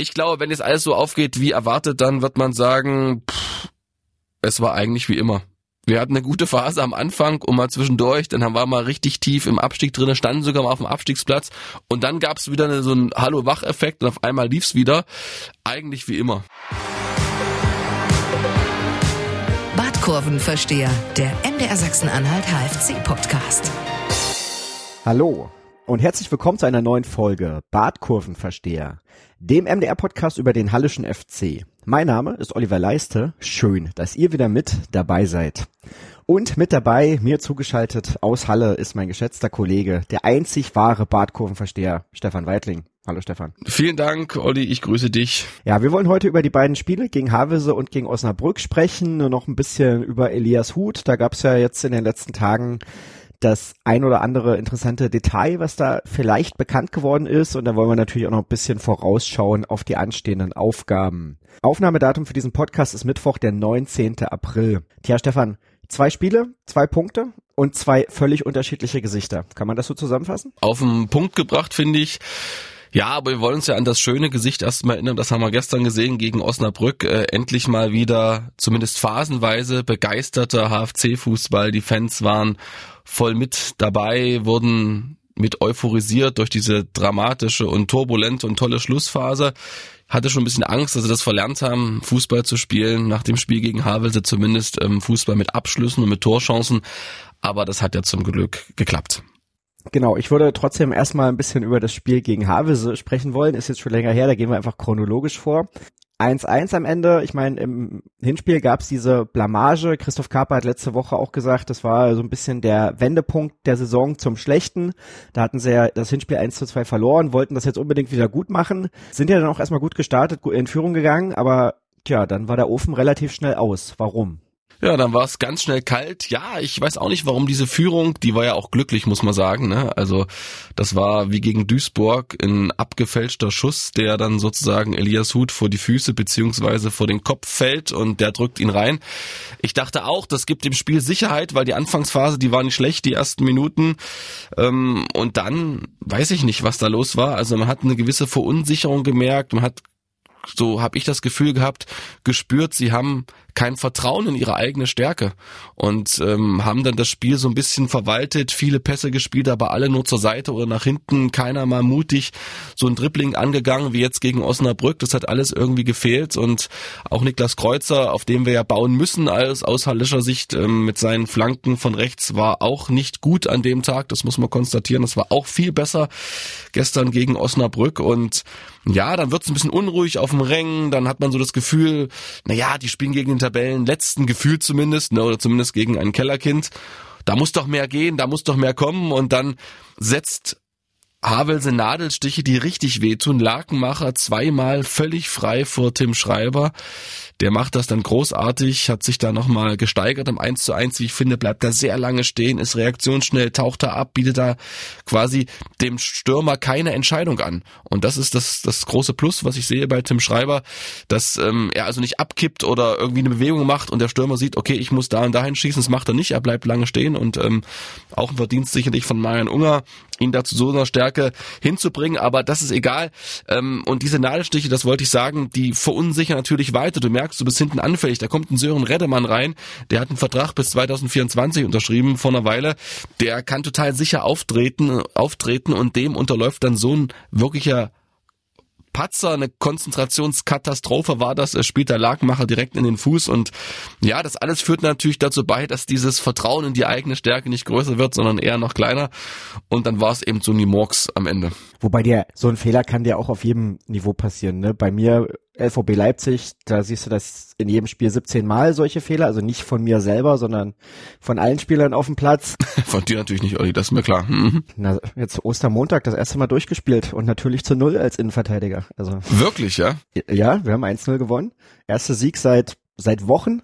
Ich glaube, wenn jetzt alles so aufgeht wie erwartet, dann wird man sagen, pff, es war eigentlich wie immer. Wir hatten eine gute Phase am Anfang und mal zwischendurch, dann waren wir richtig tief im Abstieg drin, standen sogar mal auf dem Abstiegsplatz und dann gab es wieder eine, so einen Hallo-Wach-Effekt und auf einmal lief's wieder. Eigentlich wie immer. Badkurvenversteher, der MDR Sachsen-Anhalt HFC-Podcast. Hallo und herzlich willkommen zu einer neuen Folge Badkurvenversteher, dem MDR-Podcast über den Hallischen FC. Mein Name ist Oliver Leiste. Schön, dass ihr wieder mit dabei seid. Und mit dabei, mir zugeschaltet aus Halle, ist mein geschätzter Kollege, der einzig wahre Badkurvenversteher, Stefan Weidling. Hallo Stefan. Vielen Dank, Olli, ich grüße dich. Ja, wir wollen heute über die beiden Spiele gegen Havelse und gegen Osnabrück sprechen, nur noch ein bisschen über Elias Huth. Da gab es ja jetzt in den letzten Tagen das ein oder andere interessante Detail, was da vielleicht bekannt geworden ist. Und da wollen wir natürlich auch noch ein bisschen vorausschauen auf die anstehenden Aufgaben. Aufnahmedatum für diesen Podcast ist Mittwoch, der 19. April. Tja, Stefan, zwei Spiele, zwei Punkte und zwei völlig unterschiedliche Gesichter. Kann man das so zusammenfassen? Auf den Punkt gebracht, finde ich. Ja, aber wir wollen uns ja an das schöne Gesicht erstmal erinnern, das haben wir gestern gesehen gegen Osnabrück. Äh, endlich mal wieder, zumindest phasenweise, begeisterter HFC-Fußball. Die Fans waren voll mit dabei, wurden mit euphorisiert durch diese dramatische und turbulente und tolle Schlussphase. Hatte schon ein bisschen Angst, dass sie das verlernt haben, Fußball zu spielen. Nach dem Spiel gegen Havelse zumindest ähm, Fußball mit Abschlüssen und mit Torchancen. Aber das hat ja zum Glück geklappt. Genau, ich würde trotzdem erstmal ein bisschen über das Spiel gegen Havelse sprechen wollen. Ist jetzt schon länger her, da gehen wir einfach chronologisch vor. 1-1 am Ende. Ich meine, im Hinspiel gab es diese Blamage. Christoph Kaper hat letzte Woche auch gesagt, das war so ein bisschen der Wendepunkt der Saison zum Schlechten. Da hatten sie ja das Hinspiel 1 zu 2 verloren, wollten das jetzt unbedingt wieder gut machen. Sind ja dann auch erstmal gut gestartet, in Führung gegangen, aber tja, dann war der Ofen relativ schnell aus. Warum? Ja, dann war es ganz schnell kalt. Ja, ich weiß auch nicht, warum diese Führung, die war ja auch glücklich, muss man sagen. Ne? Also das war wie gegen Duisburg ein abgefälschter Schuss, der dann sozusagen Elias Huth vor die Füße beziehungsweise vor den Kopf fällt und der drückt ihn rein. Ich dachte auch, das gibt dem Spiel Sicherheit, weil die Anfangsphase, die war nicht schlecht, die ersten Minuten. Ähm, und dann weiß ich nicht, was da los war. Also man hat eine gewisse Verunsicherung gemerkt, man hat so habe ich das Gefühl gehabt, gespürt, sie haben kein Vertrauen in ihre eigene Stärke und ähm, haben dann das Spiel so ein bisschen verwaltet, viele Pässe gespielt, aber alle nur zur Seite oder nach hinten, keiner mal mutig so ein Dribbling angegangen wie jetzt gegen Osnabrück. Das hat alles irgendwie gefehlt und auch Niklas Kreuzer, auf dem wir ja bauen müssen als aus Hallischer Sicht ähm, mit seinen Flanken von rechts, war auch nicht gut an dem Tag. Das muss man konstatieren. Das war auch viel besser gestern gegen Osnabrück und ja, dann wird's ein bisschen unruhig auf dem Rängen, dann hat man so das Gefühl, na die spielen gegen den Tabellenletzten, gefühlt zumindest, ne, oder zumindest gegen ein Kellerkind. Da muss doch mehr gehen, da muss doch mehr kommen und dann setzt Havelse Nadelstiche, die richtig wehtun. Lakenmacher zweimal völlig frei vor Tim Schreiber. Der macht das dann großartig, hat sich da nochmal gesteigert im 1 zu 1, wie ich finde, bleibt da sehr lange stehen, ist reaktionsschnell, taucht da ab, bietet da quasi dem Stürmer keine Entscheidung an. Und das ist das, das große Plus, was ich sehe bei Tim Schreiber, dass ähm, er also nicht abkippt oder irgendwie eine Bewegung macht und der Stürmer sieht, okay, ich muss da und dahin schießen, das macht er nicht, er bleibt lange stehen und ähm, auch ein Verdienst sicherlich von Marian Unger, ihn dazu so einer Stärke hinzubringen, aber das ist egal. Ähm, und diese Nadelstiche, das wollte ich sagen, die verunsichern natürlich weiter. Du merkst, du bist hinten anfällig. Da kommt ein Sören Reddemann rein, der hat einen Vertrag bis 2024 unterschrieben vor einer Weile. Der kann total sicher auftreten, auftreten und dem unterläuft dann so ein wirklicher Patzer, eine Konzentrationskatastrophe war das. Er spielt der Lagmacher direkt in den Fuß und ja, das alles führt natürlich dazu bei, dass dieses Vertrauen in die eigene Stärke nicht größer wird, sondern eher noch kleiner. Und dann war es eben so ein Murks am Ende. Wobei dir so ein Fehler kann dir auch auf jedem Niveau passieren. Ne? Bei mir LVB Leipzig, da siehst du das in jedem Spiel 17 Mal solche Fehler, also nicht von mir selber, sondern von allen Spielern auf dem Platz. Von dir natürlich nicht, Olli, das ist mir klar. Mhm. Na, jetzt Ostermontag das erste Mal durchgespielt und natürlich zu Null als Innenverteidiger. Also Wirklich, ja? Ja, wir haben 1-0 gewonnen. Erster Sieg seit seit Wochen.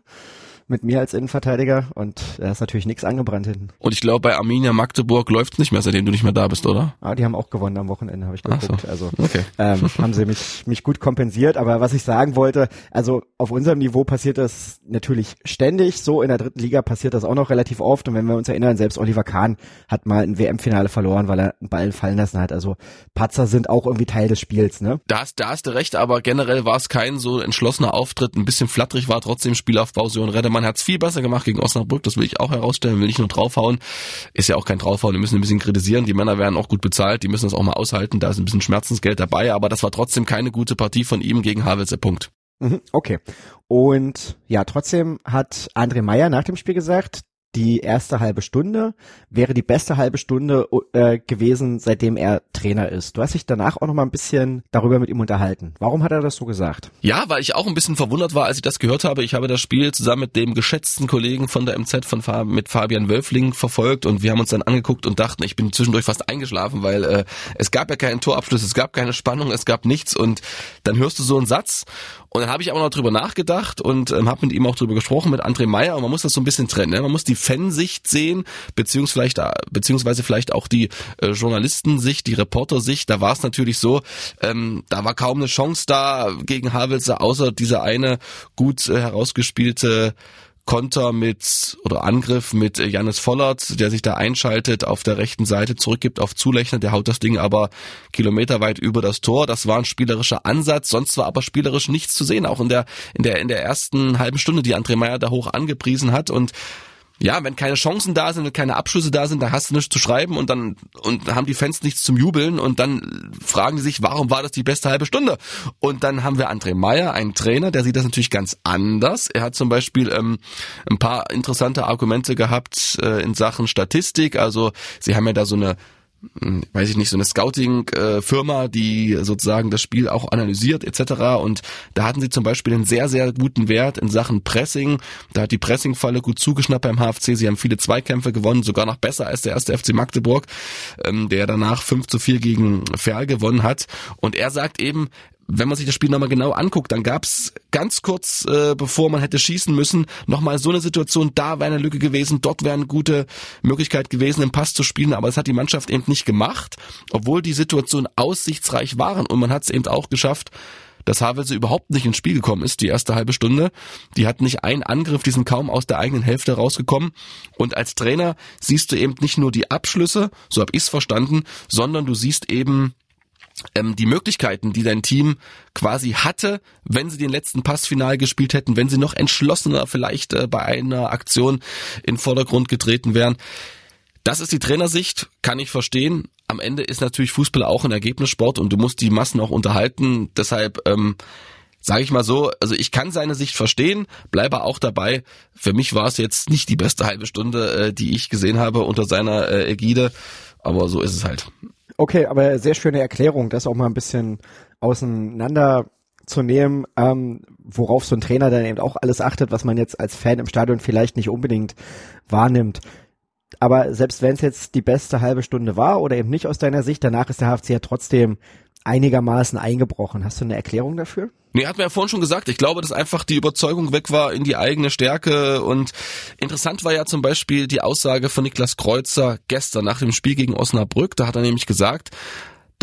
Mit mir als Innenverteidiger und da ist natürlich nichts angebrannt hinten. Und ich glaube, bei Arminia Magdeburg läuft's nicht mehr, seitdem du nicht mehr da bist, oder? Ah, die haben auch gewonnen am Wochenende, habe ich geguckt. so. Also Okay. ähm, haben sie mich, mich gut kompensiert. Aber was ich sagen wollte, also auf unserem Niveau passiert das natürlich ständig. So in der dritten Liga passiert das auch noch relativ oft. Und wenn wir uns erinnern, selbst Oliver Kahn hat mal ein WM-Finale verloren, weil er einen Ball fallen lassen hat. Also Patzer sind auch irgendwie Teil des Spiels, ne? Da hast, da hast du recht, aber generell war es kein so entschlossener Auftritt. Ein bisschen flatterig war trotzdem Spielaufbau. Sion Reddemann hat's viel besser gemacht gegen Osnabrück. Das will ich auch herausstellen, will nicht nur draufhauen. Ist ja auch kein Draufhauen. Wir müssen ein bisschen kritisieren. Die Männer werden auch gut bezahlt. Die müssen das auch mal aushalten. Da ist ein bisschen Schmerzensgeld dabei. Aber das war trotzdem keine gute Partie von ihm gegen Havelse. Punkt. Mhm, okay. Und ja, trotzdem hat André Meyer nach dem Spiel gesagt, die erste halbe Stunde wäre die beste halbe Stunde äh, gewesen, seitdem er Trainer ist. Du hast dich danach auch noch mal ein bisschen darüber mit ihm unterhalten. Warum hat er das so gesagt? Ja, weil ich auch ein bisschen verwundert war, als ich das gehört habe. Ich habe das Spiel zusammen mit dem geschätzten Kollegen von der MZ von Fab mit Fabian Wölfling verfolgt und wir haben uns dann angeguckt und dachten, ich bin zwischendurch fast eingeschlafen, weil äh, es gab ja keinen Torabschluss, es gab keine Spannung, es gab nichts und dann hörst du so einen Satz und dann habe ich aber noch drüber nachgedacht und ähm, habe mit ihm auch drüber gesprochen, mit André Meyer und man muss das so ein bisschen trennen. Ne? Man muss die Fansicht sehen, beziehungsweise vielleicht, beziehungsweise vielleicht auch die äh, Journalistensicht, die Reportersicht. Da war es natürlich so, ähm, da war kaum eine Chance da gegen Havelse, außer dieser eine gut äh, herausgespielte Konter mit oder Angriff mit äh, Jannis Vollert, der sich da einschaltet, auf der rechten Seite zurückgibt auf Zulechner, der haut das Ding aber kilometerweit über das Tor. Das war ein spielerischer Ansatz, sonst war aber spielerisch nichts zu sehen, auch in der in der in der ersten halben Stunde, die André Meyer da hoch angepriesen hat und ja, wenn keine Chancen da sind, wenn keine Abschlüsse da sind, dann hast du nichts zu schreiben und dann und haben die Fans nichts zum Jubeln und dann fragen die sich, warum war das die beste halbe Stunde? Und dann haben wir André Meyer, einen Trainer, der sieht das natürlich ganz anders. Er hat zum Beispiel ähm, ein paar interessante Argumente gehabt äh, in Sachen Statistik. Also sie haben ja da so eine weiß ich nicht, so eine Scouting-Firma, die sozusagen das Spiel auch analysiert etc. Und da hatten sie zum Beispiel einen sehr, sehr guten Wert in Sachen Pressing. Da hat die Pressing-Falle gut zugeschnappt beim HFC. Sie haben viele Zweikämpfe gewonnen, sogar noch besser als der erste FC Magdeburg, ähm, der danach 5 zu 4 gegen Ferl gewonnen hat. Und er sagt eben, wenn man sich das Spiel nochmal genau anguckt, dann gab's ganz kurz, äh, bevor man hätte schießen müssen, nochmal so eine Situation, da wäre eine Lücke gewesen, dort wäre eine gute Möglichkeit gewesen, im Pass zu spielen, aber das hat die Mannschaft eben nicht gemacht, obwohl die Situation aussichtsreich waren und man hat es eben auch geschafft, dass Havelse überhaupt nicht ins Spiel gekommen ist, die erste halbe Stunde. Die hat nicht einen Angriff, die sind kaum aus der eigenen Hälfte rausgekommen. Und als Trainer siehst du eben nicht nur die Abschlüsse, so habe ich's verstanden, sondern du siehst eben ähm, die Möglichkeiten, die dein Team quasi hatte, wenn sie den letzten Pass final gespielt hätten, wenn sie noch entschlossener vielleicht äh, bei einer Aktion in Vordergrund getreten wären. Das ist die Trainersicht, kann ich verstehen. Am Ende ist natürlich Fußball auch ein Ergebnissport und du musst die Massen auch unterhalten. Deshalb ähm, sage ich mal so, also ich kann seine Sicht verstehen, bleibe auch dabei. Für mich war es jetzt nicht die beste halbe Stunde, äh, die ich gesehen habe unter seiner äh, Ägide, aber so ist es halt. Okay, aber sehr schöne Erklärung, das auch mal ein bisschen auseinander zu nehmen, ähm, worauf so ein Trainer dann eben auch alles achtet, was man jetzt als Fan im Stadion vielleicht nicht unbedingt wahrnimmt. Aber selbst wenn es jetzt die beste halbe Stunde war oder eben nicht aus deiner Sicht, danach ist der HFC ja trotzdem einigermaßen eingebrochen. Hast du eine Erklärung dafür? Nee, hat mir ja vorhin schon gesagt. Ich glaube, dass einfach die Überzeugung weg war in die eigene Stärke. Und interessant war ja zum Beispiel die Aussage von Niklas Kreuzer gestern nach dem Spiel gegen Osnabrück. Da hat er nämlich gesagt,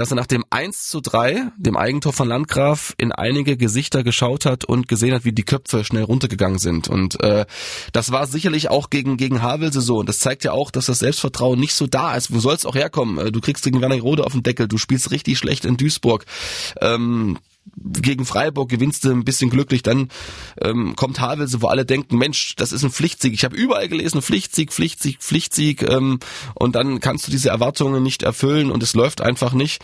dass er nach dem 1 zu 3, dem Eigentor von Landgraf, in einige Gesichter geschaut hat und gesehen hat, wie die Köpfe schnell runtergegangen sind. Und äh, das war sicherlich auch gegen, gegen Havelse so. Und das zeigt ja auch, dass das Selbstvertrauen nicht so da ist. Wo soll es auch herkommen? Du kriegst gegen Wernigerode auf den Deckel, du spielst richtig schlecht in Duisburg. Ähm, gegen Freiburg gewinnst du ein bisschen glücklich, dann ähm, kommt Havelse, wo alle denken, Mensch, das ist ein Pflichtsieg. Ich habe überall gelesen, Pflichtsieg, Pflichtsieg, Pflichtsieg ähm, und dann kannst du diese Erwartungen nicht erfüllen und es läuft einfach nicht.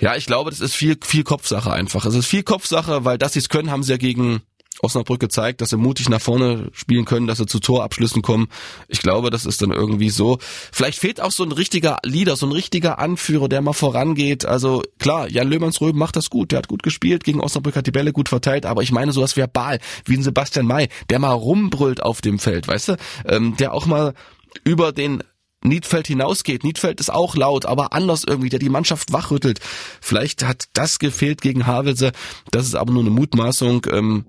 Ja, ich glaube, das ist viel, viel Kopfsache einfach. Es ist viel Kopfsache, weil dass sie es können, haben sie ja gegen Osnabrück gezeigt, dass sie mutig nach vorne spielen können, dass sie zu Torabschlüssen kommen. Ich glaube, das ist dann irgendwie so. Vielleicht fehlt auch so ein richtiger Leader, so ein richtiger Anführer, der mal vorangeht. Also klar, Jan Löhmannsröhm macht das gut. Der hat gut gespielt, gegen Osnabrück hat die Bälle gut verteilt, aber ich meine sowas verbal, wie ein Sebastian May, der mal rumbrüllt auf dem Feld, weißt du? Ähm, der auch mal über den Niedfeld hinausgeht. Niedfeld ist auch laut, aber anders irgendwie, der die Mannschaft wachrüttelt. Vielleicht hat das gefehlt gegen Havelse. Das ist aber nur eine Mutmaßung. Ähm,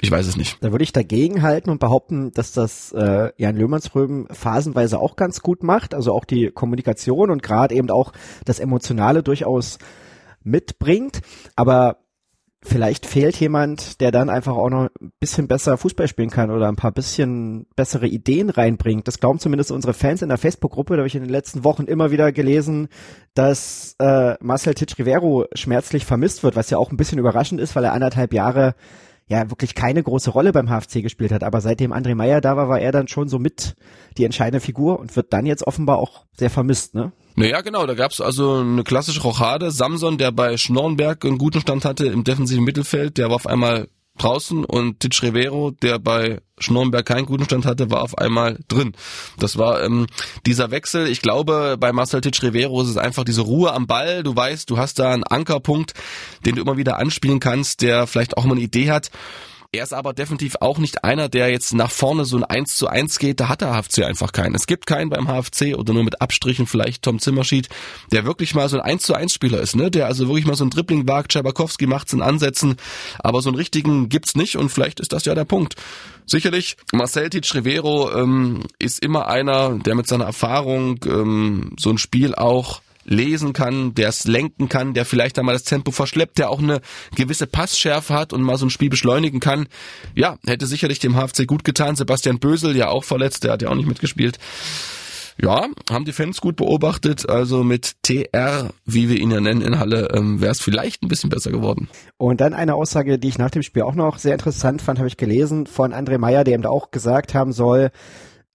ich weiß es nicht. Da würde ich dagegen halten und behaupten, dass das äh, Jan Löhmannsröben phasenweise auch ganz gut macht. Also auch die Kommunikation und gerade eben auch das Emotionale durchaus mitbringt. Aber vielleicht fehlt jemand, der dann einfach auch noch ein bisschen besser Fußball spielen kann oder ein paar bisschen bessere Ideen reinbringt. Das glauben zumindest unsere Fans in der Facebook-Gruppe. Da habe ich in den letzten Wochen immer wieder gelesen, dass äh, Marcel Titsch Rivero schmerzlich vermisst wird, was ja auch ein bisschen überraschend ist, weil er anderthalb Jahre ja wirklich keine große Rolle beim HFC gespielt hat. Aber seitdem André Meyer da war, war er dann schon so mit die entscheidende Figur und wird dann jetzt offenbar auch sehr vermisst, ne? Naja, genau, da gab's also eine klassische Rochade. Samson, der bei Schnorrenberg einen guten Stand hatte im defensiven Mittelfeld, der war auf einmal draußen und Titsch Rivero, der bei Schnorrenberg keinen guten Stand hatte, war auf einmal drin. Das war ähm, dieser Wechsel. Ich glaube, bei Marcel Titsch Rivero ist es einfach diese Ruhe am Ball. Du weißt, du hast da einen Ankerpunkt, den du immer wieder anspielen kannst, der vielleicht auch mal eine Idee hat. Er ist aber definitiv auch nicht einer, der jetzt nach vorne so ein 1 zu 1 geht. Da hat der HFC einfach keinen. Es gibt keinen beim HFC oder nur mit Abstrichen vielleicht Tom Zimmerschied, der wirklich mal so ein 1 zu 1 Spieler ist, ne? Der also wirklich mal so ein Dribbling wagt. Czabakowski macht's in Ansätzen, aber so einen richtigen gibt's nicht und vielleicht ist das ja der Punkt. Sicherlich, Marcel Titsch Rivero ähm, ist immer einer, der mit seiner Erfahrung ähm, so ein Spiel auch lesen kann, der es lenken kann, der vielleicht einmal das Tempo verschleppt, der auch eine gewisse Passschärfe hat und mal so ein Spiel beschleunigen kann. Ja, hätte sicherlich dem HFC gut getan. Sebastian Bösel ja auch verletzt, der hat ja auch nicht mitgespielt. Ja, haben die Fans gut beobachtet. Also mit TR, wie wir ihn ja nennen in Halle, ähm, wäre es vielleicht ein bisschen besser geworden. Und dann eine Aussage, die ich nach dem Spiel auch noch sehr interessant fand, habe ich gelesen von André Meyer, der eben auch gesagt haben soll,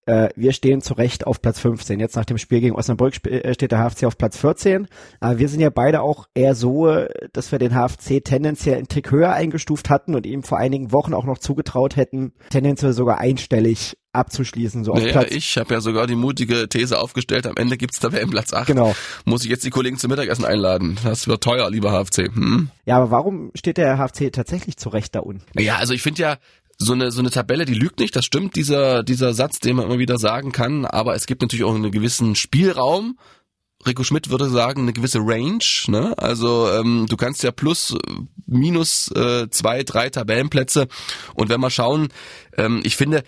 äh, wir stehen zu Recht auf Platz 15. Jetzt nach dem Spiel gegen Osnabrück äh, steht der HFC auf Platz 14. Aber wir sind ja beide auch eher so, dass wir den HFC tendenziell einen Tick höher eingestuft hatten und ihm vor einigen Wochen auch noch zugetraut hätten, tendenziell sogar einstellig abzuschließen. So naja, Platz ich habe ja sogar die mutige These aufgestellt, am Ende gibt's Tabellenplatz 8. Genau. Muss ich jetzt die Kollegen zum Mittagessen einladen. Das wird teuer, lieber HFC. Hm? Ja, aber warum steht der HFC tatsächlich zu Recht da unten? Naja, also ich finde ja, so eine, so eine Tabelle, die lügt nicht, das stimmt, dieser, dieser Satz, den man immer wieder sagen kann, aber es gibt natürlich auch einen gewissen Spielraum. Rico Schmidt würde sagen, eine gewisse Range, ne? Also ähm, du kannst ja plus, minus äh, zwei, drei Tabellenplätze. Und wenn wir schauen, ähm, ich finde,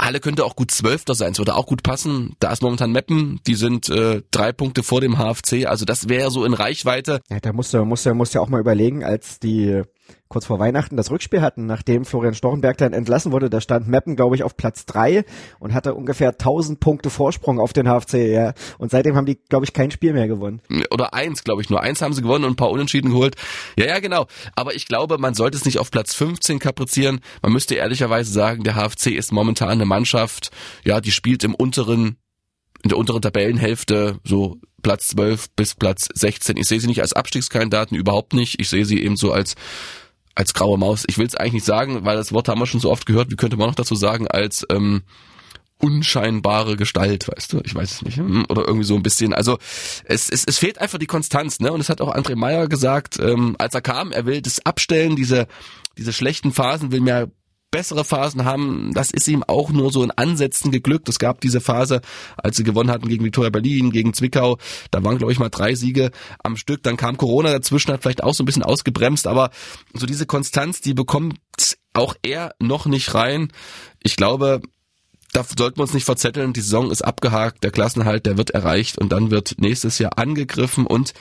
Halle könnte auch gut Zwölfter sein, es würde auch gut passen. Da ist momentan Meppen, die sind äh, drei Punkte vor dem HFC, also das wäre so in Reichweite. Ja, da musst du, musst du, musst ja auch mal überlegen, als die kurz vor Weihnachten das Rückspiel hatten, nachdem Florian Storchenberg dann entlassen wurde, da stand Meppen, glaube ich, auf Platz drei und hatte ungefähr 1000 Punkte Vorsprung auf den HFC, ja. Und seitdem haben die, glaube ich, kein Spiel mehr gewonnen. Oder eins, glaube ich, nur eins haben sie gewonnen und ein paar Unentschieden geholt. Ja, ja, genau. Aber ich glaube, man sollte es nicht auf Platz 15 kaprizieren. Man müsste ehrlicherweise sagen, der HFC ist momentan eine Mannschaft, ja, die spielt im unteren in der unteren Tabellenhälfte so Platz 12 bis Platz 16. Ich sehe sie nicht als Abstiegskandidaten, überhaupt nicht. Ich sehe sie eben so als als graue Maus. Ich will es eigentlich nicht sagen, weil das Wort haben wir schon so oft gehört. Wie könnte man noch dazu sagen als ähm, unscheinbare Gestalt, weißt du? Ich weiß es nicht. Hm? Oder irgendwie so ein bisschen. Also es, es, es fehlt einfach die Konstanz, ne? Und es hat auch André Meyer gesagt, ähm, als er kam, er will das abstellen, diese diese schlechten Phasen will mehr bessere Phasen haben. Das ist ihm auch nur so in Ansätzen geglückt. Es gab diese Phase, als sie gewonnen hatten gegen Victoria Berlin, gegen Zwickau. Da waren, glaube ich, mal drei Siege am Stück. Dann kam Corona dazwischen, hat vielleicht auch so ein bisschen ausgebremst. Aber so diese Konstanz, die bekommt auch er noch nicht rein. Ich glaube, da sollten wir uns nicht verzetteln, die Saison ist abgehakt, der Klassenhalt, der wird erreicht und dann wird nächstes Jahr angegriffen und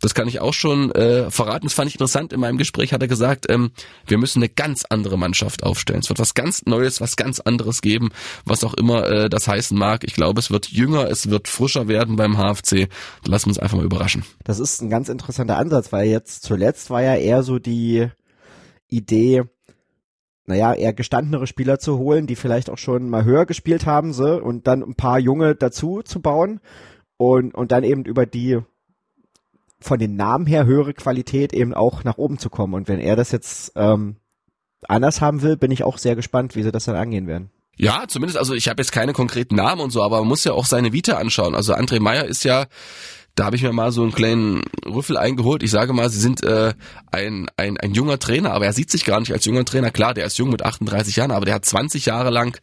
das kann ich auch schon äh, verraten, das fand ich interessant, in meinem Gespräch hat er gesagt, ähm, wir müssen eine ganz andere Mannschaft aufstellen. Es wird was ganz Neues, was ganz anderes geben, was auch immer äh, das heißen mag. Ich glaube, es wird jünger, es wird frischer werden beim HFC. Wir uns einfach mal überraschen. Das ist ein ganz interessanter Ansatz, weil jetzt zuletzt war ja eher so die Idee, naja, eher gestandenere Spieler zu holen, die vielleicht auch schon mal höher gespielt haben, so, und dann ein paar Junge dazu zu bauen und, und dann eben über die von den Namen her höhere Qualität eben auch nach oben zu kommen. Und wenn er das jetzt ähm, anders haben will, bin ich auch sehr gespannt, wie sie das dann angehen werden. Ja, zumindest, also ich habe jetzt keine konkreten Namen und so, aber man muss ja auch seine Vita anschauen. Also André Meyer ist ja da habe ich mir mal so einen kleinen Rüffel eingeholt. Ich sage mal, sie sind äh, ein, ein, ein junger Trainer, aber er sieht sich gar nicht als junger Trainer. Klar, der ist jung mit 38 Jahren, aber der hat 20 Jahre lang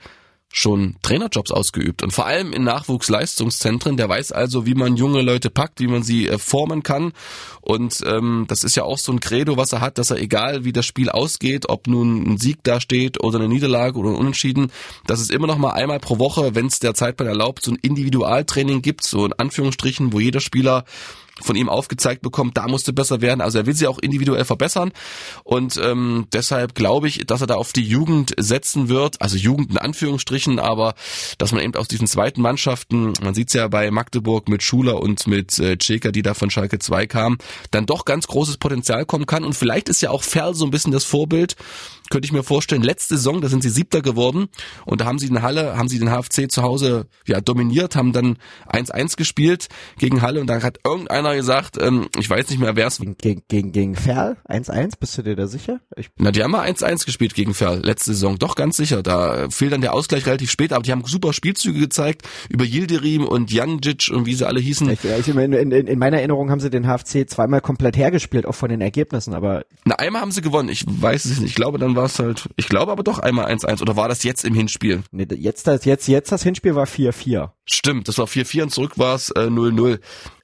schon Trainerjobs ausgeübt und vor allem in Nachwuchsleistungszentren. Der weiß also, wie man junge Leute packt, wie man sie äh, formen kann. Und ähm, das ist ja auch so ein Credo, was er hat, dass er egal wie das Spiel ausgeht, ob nun ein Sieg da steht oder eine Niederlage oder ein Unentschieden, dass es immer noch mal einmal pro Woche, wenn es der Zeitplan erlaubt, so ein Individualtraining gibt, so in Anführungsstrichen, wo jeder Spieler von ihm aufgezeigt bekommt, da musste besser werden. Also er will sie auch individuell verbessern. Und ähm, deshalb glaube ich, dass er da auf die Jugend setzen wird, also Jugend in Anführungsstrichen, aber dass man eben aus diesen zweiten Mannschaften, man sieht es ja bei Magdeburg mit Schuler und mit äh, Ceker, die da von Schalke 2 kamen, dann doch ganz großes Potenzial kommen kann. Und vielleicht ist ja auch Ferl so ein bisschen das Vorbild, könnte ich mir vorstellen, letzte Saison, da sind sie Siebter geworden und da haben sie in Halle, haben sie den HFC zu Hause ja dominiert, haben dann 1-1 gespielt gegen Halle und da hat irgendeiner gesagt, ähm, ich weiß nicht mehr, wer es Gegen, gegen, gegen Ferl 1-1, bist du dir da sicher? Ich Na, die haben mal 1-1 gespielt gegen Ferl letzte Saison, doch ganz sicher. Da fiel dann der Ausgleich relativ spät, aber die haben super Spielzüge gezeigt über Yildirim und Janjic und wie sie alle hießen. Ich, ich, in, in, in meiner Erinnerung haben sie den HFC zweimal komplett hergespielt, auch von den Ergebnissen, aber... Na, einmal haben sie gewonnen, ich weiß es nicht. Ich glaube, dann war es halt, ich glaube aber doch einmal 1-1 oder war das jetzt im Hinspiel? Nee, jetzt das, jetzt, jetzt das Hinspiel war 4-4. Stimmt, das war 4-4 und zurück war es 0-0.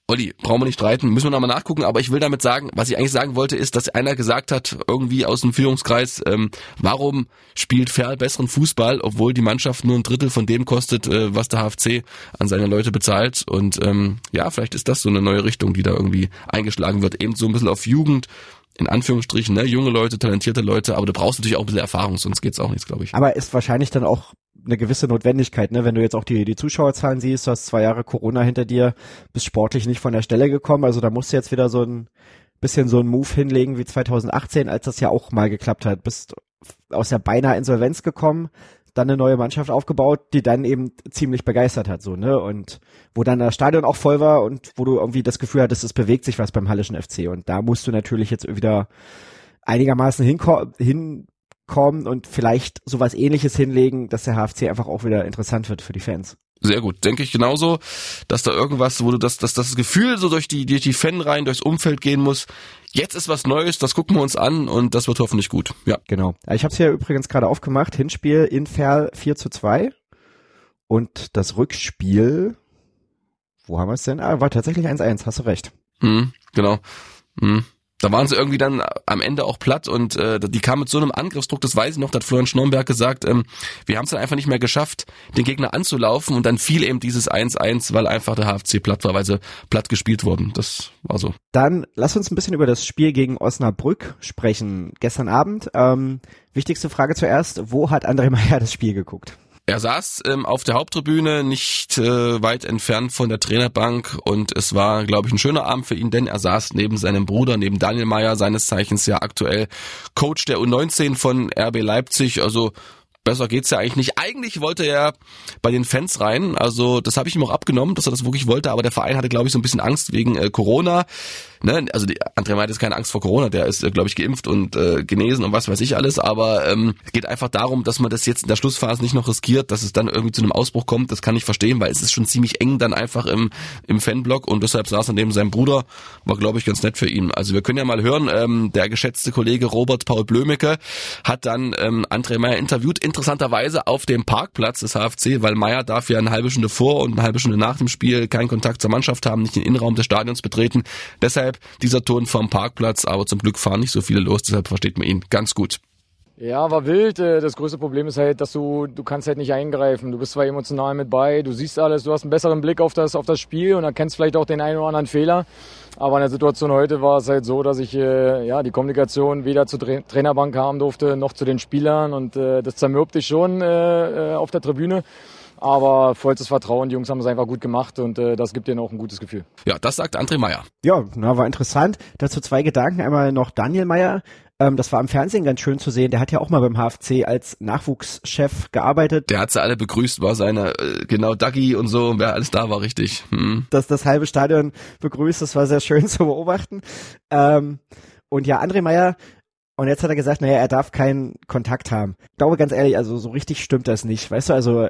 Olli, brauchen wir nicht streiten, müssen wir nochmal nachgucken, aber ich will damit sagen, was ich eigentlich sagen wollte, ist, dass einer gesagt hat, irgendwie aus dem Führungskreis, ähm, warum spielt Ferl besseren Fußball, obwohl die Mannschaft nur ein Drittel von dem kostet, äh, was der HFC an seine Leute bezahlt. Und ähm, ja, vielleicht ist das so eine neue Richtung, die da irgendwie eingeschlagen wird. Eben so ein bisschen auf Jugend in Anführungsstrichen, ne, junge Leute, talentierte Leute, aber du brauchst natürlich auch ein bisschen Erfahrung, sonst geht's auch nichts, glaube ich. Aber ist wahrscheinlich dann auch eine gewisse Notwendigkeit, ne? Wenn du jetzt auch die, die Zuschauerzahlen siehst, du hast zwei Jahre Corona hinter dir, bist sportlich nicht von der Stelle gekommen, also da musst du jetzt wieder so ein bisschen so ein Move hinlegen wie 2018, als das ja auch mal geklappt hat. Bist aus der beinahe Insolvenz gekommen, dann eine neue Mannschaft aufgebaut, die dann eben ziemlich begeistert hat, so, ne? Und wo dann das Stadion auch voll war und wo du irgendwie das Gefühl hattest, es bewegt sich was beim Hallischen FC. Und da musst du natürlich jetzt wieder einigermaßen hinko hinkommen und vielleicht sowas ähnliches hinlegen, dass der HFC einfach auch wieder interessant wird für die Fans. Sehr gut, denke ich genauso, dass da irgendwas, wo du das, dass das Gefühl so durch die, durch die Fanreihen, durchs Umfeld gehen muss. Jetzt ist was Neues, das gucken wir uns an und das wird hoffentlich gut. Ja. Genau. Ich habe es hier übrigens gerade aufgemacht. Hinspiel in Ferl 4 zu 2 und das Rückspiel, wo haben wir es denn? Ah, war tatsächlich 1-1, hast du recht. Mhm, genau. Mhm da waren sie irgendwie dann am Ende auch platt und äh, die kamen mit so einem Angriffsdruck, das weiß ich noch, da hat Florian Schnornberg gesagt, ähm, wir haben es dann einfach nicht mehr geschafft, den Gegner anzulaufen und dann fiel eben dieses 1-1, weil einfach der HFC platt war, weil sie platt gespielt wurden. Das war so. Dann lass uns ein bisschen über das Spiel gegen Osnabrück sprechen. Gestern Abend, ähm, wichtigste Frage zuerst, wo hat André Meyer das Spiel geguckt? Er saß ähm, auf der Haupttribüne nicht äh, weit entfernt von der Trainerbank und es war, glaube ich, ein schöner Abend für ihn, denn er saß neben seinem Bruder, neben Daniel Meyer, seines Zeichens ja aktuell Coach der U19 von RB Leipzig. Also besser geht's ja eigentlich nicht. Eigentlich wollte er bei den Fans rein, also das habe ich ihm auch abgenommen, dass er das wirklich wollte, aber der Verein hatte, glaube ich, so ein bisschen Angst wegen äh, Corona. Ne? Also die, André hat jetzt keine Angst vor Corona, der ist, äh, glaube ich, geimpft und äh, genesen und was weiß ich alles, aber ähm, geht einfach darum, dass man das jetzt in der Schlussphase nicht noch riskiert, dass es dann irgendwie zu einem Ausbruch kommt. Das kann ich verstehen, weil es ist schon ziemlich eng dann einfach im, im Fanblock und deshalb saß er neben seinem Bruder, war, glaube ich, ganz nett für ihn. Also wir können ja mal hören, ähm, der geschätzte Kollege Robert Paul Blömecke hat dann ähm, André Meyer interviewt, interessanterweise auf dem Parkplatz des HFC, weil Meyer darf ja eine halbe Stunde vor und eine halbe Stunde nach dem Spiel keinen Kontakt zur Mannschaft haben, nicht den Innenraum des Stadions betreten. Deshalb deshalb dieser Ton vom Parkplatz, aber zum Glück fahren nicht so viele los, deshalb versteht man ihn ganz gut. Ja, war wild. Äh, das größte Problem ist halt, dass du, du kannst halt nicht eingreifen. Du bist zwar emotional mit bei, du siehst alles, du hast einen besseren Blick auf das, auf das Spiel und erkennst vielleicht auch den einen oder anderen Fehler. Aber in der Situation heute war es halt so, dass ich äh, ja die Kommunikation weder zur Tra Trainerbank haben durfte, noch zu den Spielern und äh, das zermürbt dich schon äh, äh auf der Tribüne. Aber vollstes Vertrauen, die Jungs haben es einfach gut gemacht und äh, das gibt denen auch ein gutes Gefühl. Ja, das sagt André Meyer. Ja, na, war interessant. Dazu zwei Gedanken. Einmal noch Daniel Meyer. Ähm, das war im Fernsehen ganz schön zu sehen. Der hat ja auch mal beim HFC als Nachwuchschef gearbeitet. Der hat sie alle begrüßt, war seine, äh, genau, Dagi und so, wer alles da war, richtig. Hm. Dass das halbe Stadion begrüßt, das war sehr schön zu beobachten. Ähm, und ja, André Meyer, und jetzt hat er gesagt, naja, er darf keinen Kontakt haben. Ich glaube ganz ehrlich, also so richtig stimmt das nicht. Weißt du, also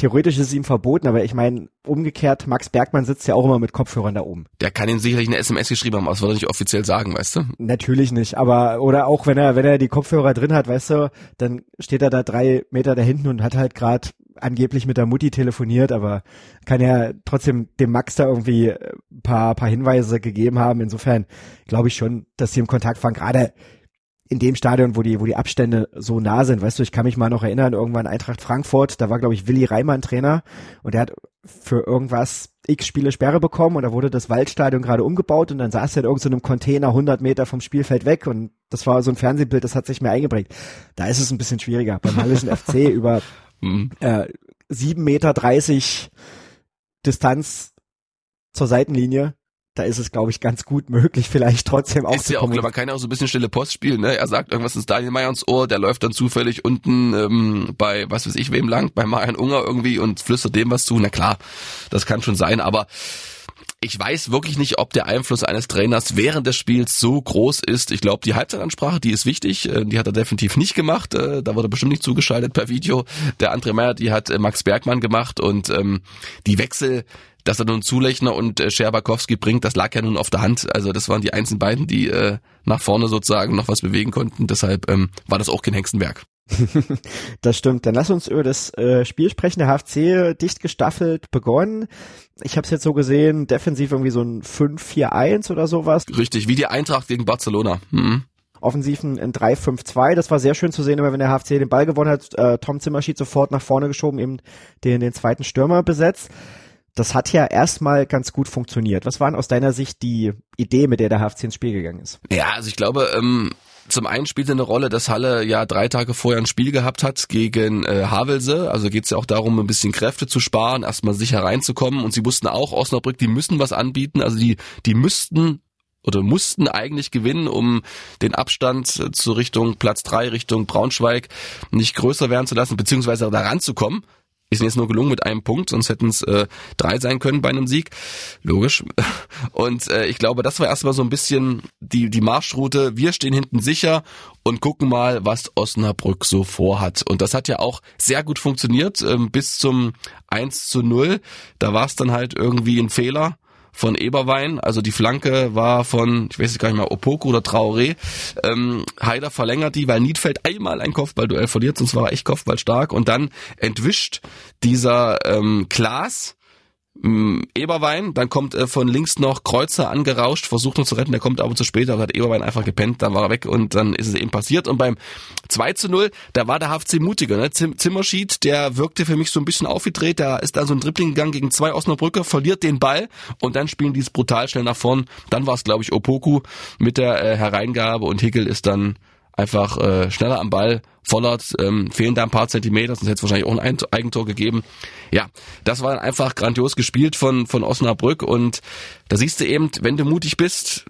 theoretisch ist es ihm verboten, aber ich meine, umgekehrt, Max Bergmann sitzt ja auch immer mit Kopfhörern da oben. Der kann ihm sicherlich eine SMS geschrieben haben, aber das würde er nicht offiziell sagen, weißt du? Natürlich nicht, aber, oder auch wenn er, wenn er die Kopfhörer drin hat, weißt du, dann steht er da drei Meter da hinten und hat halt gerade angeblich mit der Mutti telefoniert, aber kann ja trotzdem dem Max da irgendwie ein paar, paar Hinweise gegeben haben. Insofern glaube ich schon, dass sie im Kontakt waren, gerade in dem Stadion, wo die, wo die Abstände so nah sind. Weißt du, ich kann mich mal noch erinnern, irgendwann Eintracht Frankfurt, da war, glaube ich, Willi Reimann Trainer und der hat für irgendwas x Spiele Sperre bekommen und da wurde das Waldstadion gerade umgebaut und dann saß er in irgendeinem Container 100 Meter vom Spielfeld weg und das war so ein Fernsehbild, das hat sich mir eingeprägt. Da ist es ein bisschen schwieriger. Beim Hallischen FC über mhm. äh, 7 Meter 30 Distanz zur Seitenlinie da ist es, glaube ich, ganz gut möglich, vielleicht trotzdem auch ist ja auch, man kann ja auch so ein bisschen stille Post spielen, ne? Er sagt irgendwas ins Daniel Meyer ins Ohr, der läuft dann zufällig unten ähm, bei was weiß ich wem lang, bei Marian Unger irgendwie und flüstert dem was zu. Na klar, das kann schon sein, aber ich weiß wirklich nicht, ob der Einfluss eines Trainers während des Spiels so groß ist. Ich glaube, die Halbzeitansprache, die ist wichtig. Äh, die hat er definitiv nicht gemacht. Äh, da wurde bestimmt nicht zugeschaltet per Video. Der André Meyer, die hat äh, Max Bergmann gemacht und ähm, die Wechsel, dass er nun Zulechner und Scherbakowski bringt, das lag ja nun auf der Hand. Also das waren die einzigen beiden, die äh, nach vorne sozusagen noch was bewegen konnten. Deshalb ähm, war das auch kein Hengstenwerk. das stimmt. Dann lass uns über das äh, Spiel sprechen. Der HFC dicht gestaffelt begonnen. Ich habe es jetzt so gesehen, defensiv irgendwie so ein 5-4-1 oder sowas. Richtig, wie die Eintracht gegen Barcelona. Mhm. Offensiven in 3-5-2. Das war sehr schön zu sehen, immer wenn der HFC den Ball gewonnen hat. Äh, Tom Zimmerschied sofort nach vorne geschoben, eben den, den zweiten Stürmer besetzt. Das hat ja erstmal ganz gut funktioniert. Was waren aus deiner Sicht die Idee, mit der der HFC ins Spiel gegangen ist? Ja, also ich glaube, ähm, zum einen spielte eine Rolle, dass Halle ja drei Tage vorher ein Spiel gehabt hat gegen äh, Havelse. Also geht es ja auch darum, ein bisschen Kräfte zu sparen, erstmal sicher reinzukommen. Und sie wussten auch, Osnabrück, die müssen was anbieten. Also die, die müssten oder mussten eigentlich gewinnen, um den Abstand zur Richtung Platz drei Richtung Braunschweig nicht größer werden zu lassen, beziehungsweise da ranzukommen. Ist jetzt nur gelungen mit einem Punkt, sonst hätten es äh, drei sein können bei einem Sieg. Logisch. Und äh, ich glaube, das war erstmal so ein bisschen die, die Marschroute. Wir stehen hinten sicher und gucken mal, was Osnabrück so vorhat. Und das hat ja auch sehr gut funktioniert ähm, bis zum 1 zu 0. Da war es dann halt irgendwie ein Fehler von Eberwein. Also die Flanke war von, ich weiß gar nicht mehr, Opoko oder Traoré. Ähm, Haider verlängert die, weil Niedfeld einmal ein Kopfballduell verliert, sonst war er echt Kopfball stark. Und dann entwischt dieser ähm, Klaas Mm, Eberwein, dann kommt äh, von links noch Kreuzer angerauscht, versucht noch zu retten, der kommt aber zu spät, aber hat Eberwein einfach gepennt, dann war er weg und dann ist es eben passiert. Und beim 2 zu 0, da war der HFC mutiger, ne? Zimmerschied, der wirkte für mich so ein bisschen aufgedreht, da ist da so ein Dribbling gegangen gegen zwei Osnabrücker, verliert den Ball und dann spielen die es brutal schnell nach vorn. Dann war es, glaube ich, Opoku mit der äh, Hereingabe und Hickel ist dann einfach äh, schneller am Ball. Vollert ähm, fehlen da ein paar Zentimeter, sonst hätte es wahrscheinlich auch ein Eigentor gegeben. Ja, das war einfach grandios gespielt von, von Osnabrück und da siehst du eben, wenn du mutig bist,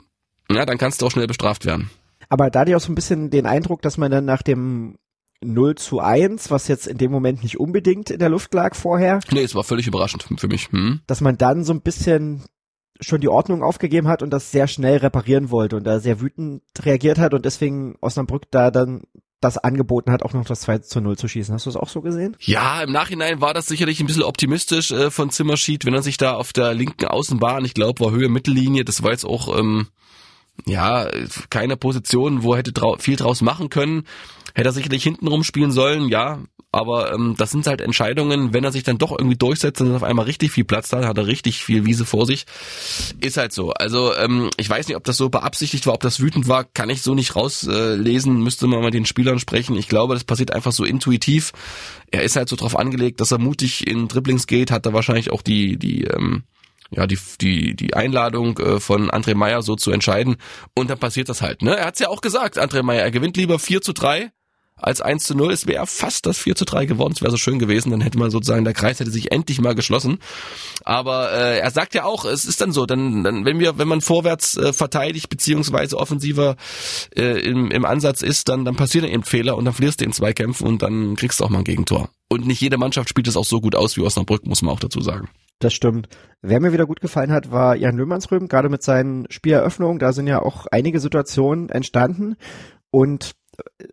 ja, dann kannst du auch schnell bestraft werden. Aber da hatte ich auch so ein bisschen den Eindruck, dass man dann nach dem 0 zu 1, was jetzt in dem Moment nicht unbedingt in der Luft lag vorher. Nee, es war völlig überraschend für mich. Hm. Dass man dann so ein bisschen schon die Ordnung aufgegeben hat und das sehr schnell reparieren wollte und da sehr wütend reagiert hat und deswegen Osnabrück da dann das angeboten hat, auch noch das 2 zu 0 zu schießen. Hast du es auch so gesehen? Ja, im Nachhinein war das sicherlich ein bisschen optimistisch äh, von Zimmerschied, wenn er sich da auf der linken Außenbahn, ich glaube, war Höhe Mittellinie, das war jetzt auch ähm, ja keine Position, wo er hätte drau viel draus machen können. Hätte er sicherlich hinten rumspielen sollen, ja, aber ähm, das sind halt Entscheidungen, wenn er sich dann doch irgendwie durchsetzt und auf einmal richtig viel Platz hat, hat er richtig viel Wiese vor sich. Ist halt so. Also ähm, ich weiß nicht, ob das so beabsichtigt war, ob das wütend war, kann ich so nicht rauslesen, äh, müsste man mal den Spielern sprechen. Ich glaube, das passiert einfach so intuitiv. Er ist halt so drauf angelegt, dass er mutig in Dribblings geht, hat er wahrscheinlich auch die, die, ähm, ja, die, die, die Einladung äh, von André Meyer so zu entscheiden. Und dann passiert das halt. Ne? Er hat's ja auch gesagt, André Meyer, er gewinnt lieber 4 zu 3 als 1 zu 0. Es wäre fast das 4 zu 3 geworden. Es wäre so schön gewesen. Dann hätte man sozusagen, der Kreis hätte sich endlich mal geschlossen. Aber äh, er sagt ja auch, es ist dann so, dann, dann wenn wir, wenn man vorwärts äh, verteidigt beziehungsweise offensiver äh, im, im Ansatz ist, dann, dann passieren eben Fehler und dann verlierst du in zwei Kämpfen und dann kriegst du auch mal ein Gegentor. Und nicht jede Mannschaft spielt es auch so gut aus wie Osnabrück, muss man auch dazu sagen. Das stimmt. Wer mir wieder gut gefallen hat, war Jan Löhmannsröhm, gerade mit seinen Spieleröffnungen. Da sind ja auch einige Situationen entstanden. Und